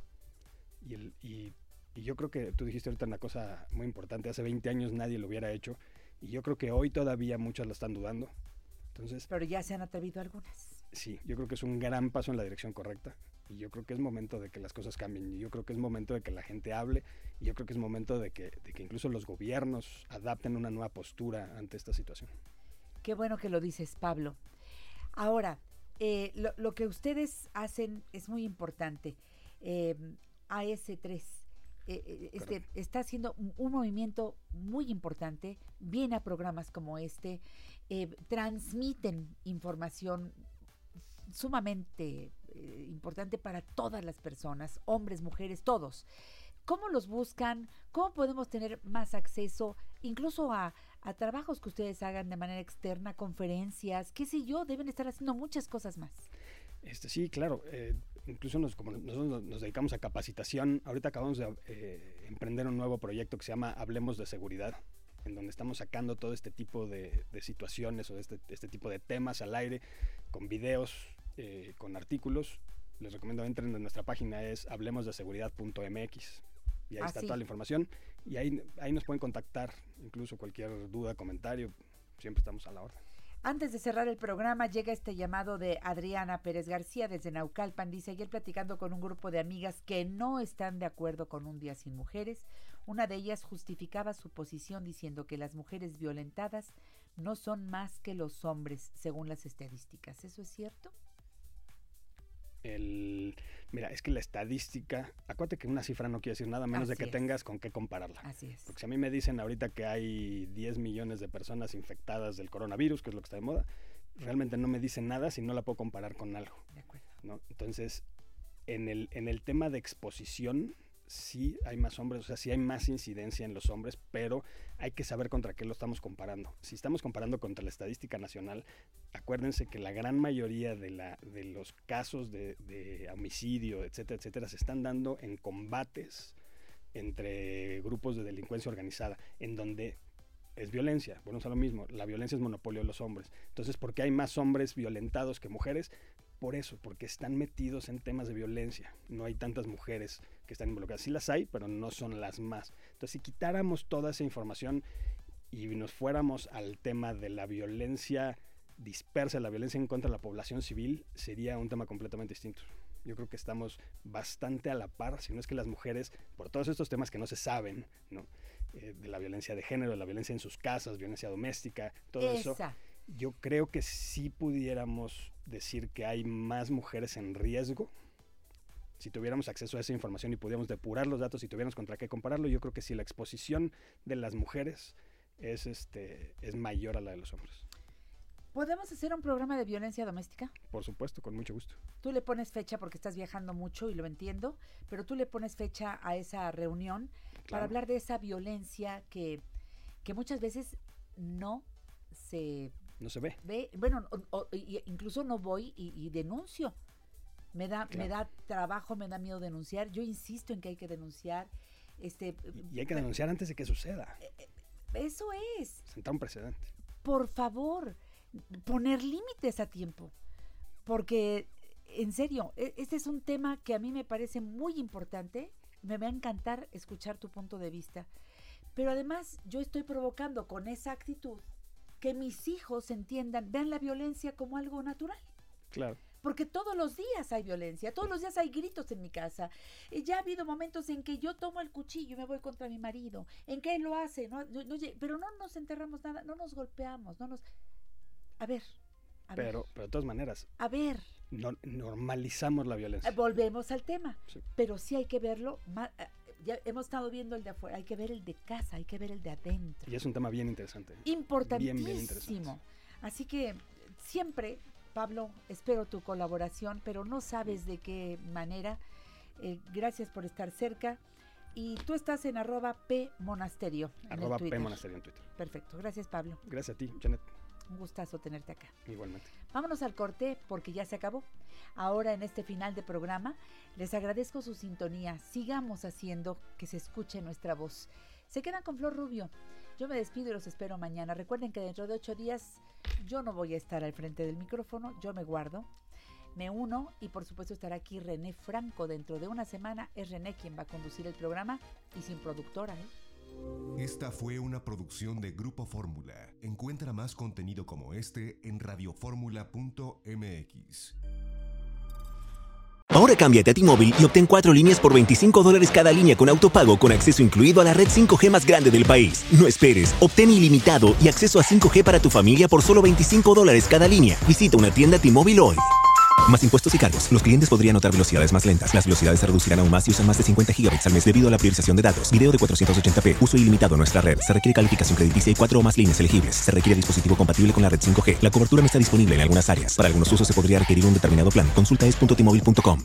Speaker 14: Y, el- y- y yo creo que tú dijiste ahorita una cosa muy importante, hace 20 años nadie lo hubiera hecho y yo creo que hoy todavía muchos lo están dudando. Entonces,
Speaker 3: Pero ya se han atrevido algunas.
Speaker 14: Sí, yo creo que es un gran paso en la dirección correcta y yo creo que es momento de que las cosas cambien y yo creo que es momento de que la gente hable y yo creo que es momento de que, de que incluso los gobiernos adapten una nueva postura ante esta situación.
Speaker 3: Qué bueno que lo dices, Pablo. Ahora, eh, lo, lo que ustedes hacen es muy importante. Eh, AS3 eh, eh, este, está haciendo un, un movimiento muy importante, viene a programas como este, eh, transmiten información sumamente eh, importante para todas las personas, hombres, mujeres, todos. ¿Cómo los buscan? ¿Cómo podemos tener más acceso incluso a, a trabajos que ustedes hagan de manera externa, conferencias, qué sé yo? Deben estar haciendo muchas cosas más.
Speaker 14: Este, sí, claro. eh, incluso nos, como nosotros nos- dedicamos a capacitación, ahorita acabamos de eh, emprender un nuevo proyecto que se llama Hablemos de Seguridad, en donde estamos sacando todo este tipo de, de situaciones o este, este tipo de temas al aire, con videos, eh, con artículos. Les recomiendo entren en nuestra página, es hablemosdeseguridad.mx. Y ahí
Speaker 3: Ah,
Speaker 14: está
Speaker 3: sí.
Speaker 14: toda la información. Y ahí, ahí nos pueden contactar, incluso cualquier duda, comentario. Siempre estamos a la orden.
Speaker 3: Antes de cerrar el programa, llega este llamado de Adriana Pérez García desde Naucalpan. Dice, ayer platicando con un grupo de amigas que no están de acuerdo con un día sin mujeres, una de ellas justificaba su posición diciendo que las mujeres violentadas no son más que los hombres, según las estadísticas. ¿Eso es cierto?
Speaker 14: El, mira, es que la estadística, acuérdate que una cifra no quiere decir nada menos de que
Speaker 3: es.
Speaker 14: tengas con qué compararla.
Speaker 3: Así es.
Speaker 14: Porque si a mí me dicen ahorita que hay 10 millones de personas infectadas del coronavirus, que es lo que está de moda, realmente no me dicen nada si no la puedo comparar con algo.
Speaker 3: De acuerdo.
Speaker 14: ¿no? Entonces, en el, en el tema de exposición, sí hay más hombres, o sea, sí hay más incidencia en los hombres, pero hay que saber contra qué lo estamos comparando. Si estamos comparando contra la estadística nacional, acuérdense que la gran mayoría de, la, de los casos de, de homicidio, etcétera, etcétera, se están dando en combates entre grupos de delincuencia organizada, en donde es violencia. Bueno, es lo mismo, la violencia es monopolio de los hombres. Entonces, ¿por qué hay más hombres violentados que mujeres? Por eso, porque están metidos en temas de violencia. No hay tantas mujeres que están involucradas. Sí las hay, pero no son las más. Entonces, si quitáramos toda esa información y nos fuéramos al tema de la violencia dispersa, la violencia en contra de la población civil, sería un tema completamente distinto. Yo creo que estamos bastante a la par, si no es que las mujeres, por todos estos temas que no se saben, ¿no? Eh, de la violencia de género, de la violencia en sus casas, violencia doméstica, todo eso, yo creo que sí pudiéramos decir que hay más mujeres en riesgo. Si tuviéramos acceso a esa información y pudiéramos depurar los datos y tuviéramos contra qué compararlo, yo creo que sí la exposición de las mujeres es, este, es mayor a la de los hombres.
Speaker 3: ¿Podemos hacer un programa de violencia doméstica?
Speaker 14: Por supuesto, con mucho gusto.
Speaker 3: Tú le pones fecha porque estás viajando mucho y lo entiendo, pero tú le pones fecha a esa reunión para hablar de esa violencia que, que muchas veces no se
Speaker 14: No se ve.
Speaker 3: ve, bueno, o- incluso no voy y, y denuncio. Me da, me da trabajo, me da miedo denunciar. Yo insisto en que hay que denunciar. Este,
Speaker 14: Y hay que denunciar antes de que suceda.
Speaker 3: Eso es.
Speaker 14: Sentar un precedente.
Speaker 3: Por favor, poner límites a tiempo. Porque, en serio, e- este es un tema que a mí me parece muy importante. Me va a encantar escuchar tu punto de vista. Pero además, yo estoy provocando con esa actitud que mis hijos entiendan, vean la violencia como algo natural.
Speaker 14: Claro.
Speaker 3: Porque todos los días hay violencia, todos los días hay gritos en mi casa. Y ya ha habido momentos en que yo tomo el cuchillo y me voy contra mi marido, en que él lo hace, no, No- no pero no nos enterramos nada, no nos golpeamos, no nos... A ver, a ver,
Speaker 14: Pero, pero de todas maneras,
Speaker 3: a ver.
Speaker 14: no- normalizamos la violencia.
Speaker 3: Eh, Volvemos al tema, pero sí hay que verlo. eh, Ya hemos estado viendo el de afuera, hay que ver el de casa, hay que ver el de adentro.
Speaker 14: Y es un tema bien interesante.
Speaker 3: Importantísimo.
Speaker 14: Bien, bien interesante.
Speaker 3: Así que siempre, Pablo, espero tu colaboración, pero no sabes de qué manera. Eh, gracias por estar cerca. Y tú estás en arroba P Monasterio. en el
Speaker 14: Arroba P
Speaker 3: Twitter.
Speaker 14: Monasterio en Twitter.
Speaker 3: Perfecto. Gracias, Pablo.
Speaker 14: Gracias a ti, Janet.
Speaker 3: Un gustazo tenerte acá.
Speaker 14: Igualmente.
Speaker 3: Vámonos al corte porque ya se acabó. Ahora en este final de programa les agradezco su sintonía. Sigamos haciendo que se escuche nuestra voz. Se quedan con Flor Rubio. Yo me despido y los espero mañana. Recuerden que dentro de ocho días yo no voy a estar al frente del micrófono, yo me guardo, me uno y por supuesto estará aquí René Franco. Dentro de una semana es René quien va a conducir el programa y sin productora. ¿eh?
Speaker 16: Esta fue una producción de Grupo Fórmula. Encuentra más contenido como este en radioformula.mx.
Speaker 17: Ahora cámbiate a T-Mobile y obtén cuatro líneas por 25 dólares cada línea con autopago con acceso incluido a la red 5G más grande del país. No esperes, obtén ilimitado y acceso a 5G para tu familia por solo 25 dólares cada línea. Visita una tienda T-Mobile hoy. Más impuestos y cargos. Los clientes podrían notar velocidades más lentas. Las velocidades se reducirán aún más si usan más de 50 gigabytes al mes debido a la priorización de datos. Video de 480p. Uso ilimitado en nuestra red. Se requiere calificación crediticia y cuatro o más líneas elegibles. Se requiere dispositivo compatible con la red 5G. La cobertura no está disponible en algunas áreas. Para algunos usos se podría requerir un determinado plan. Consulta es.tmobile.com.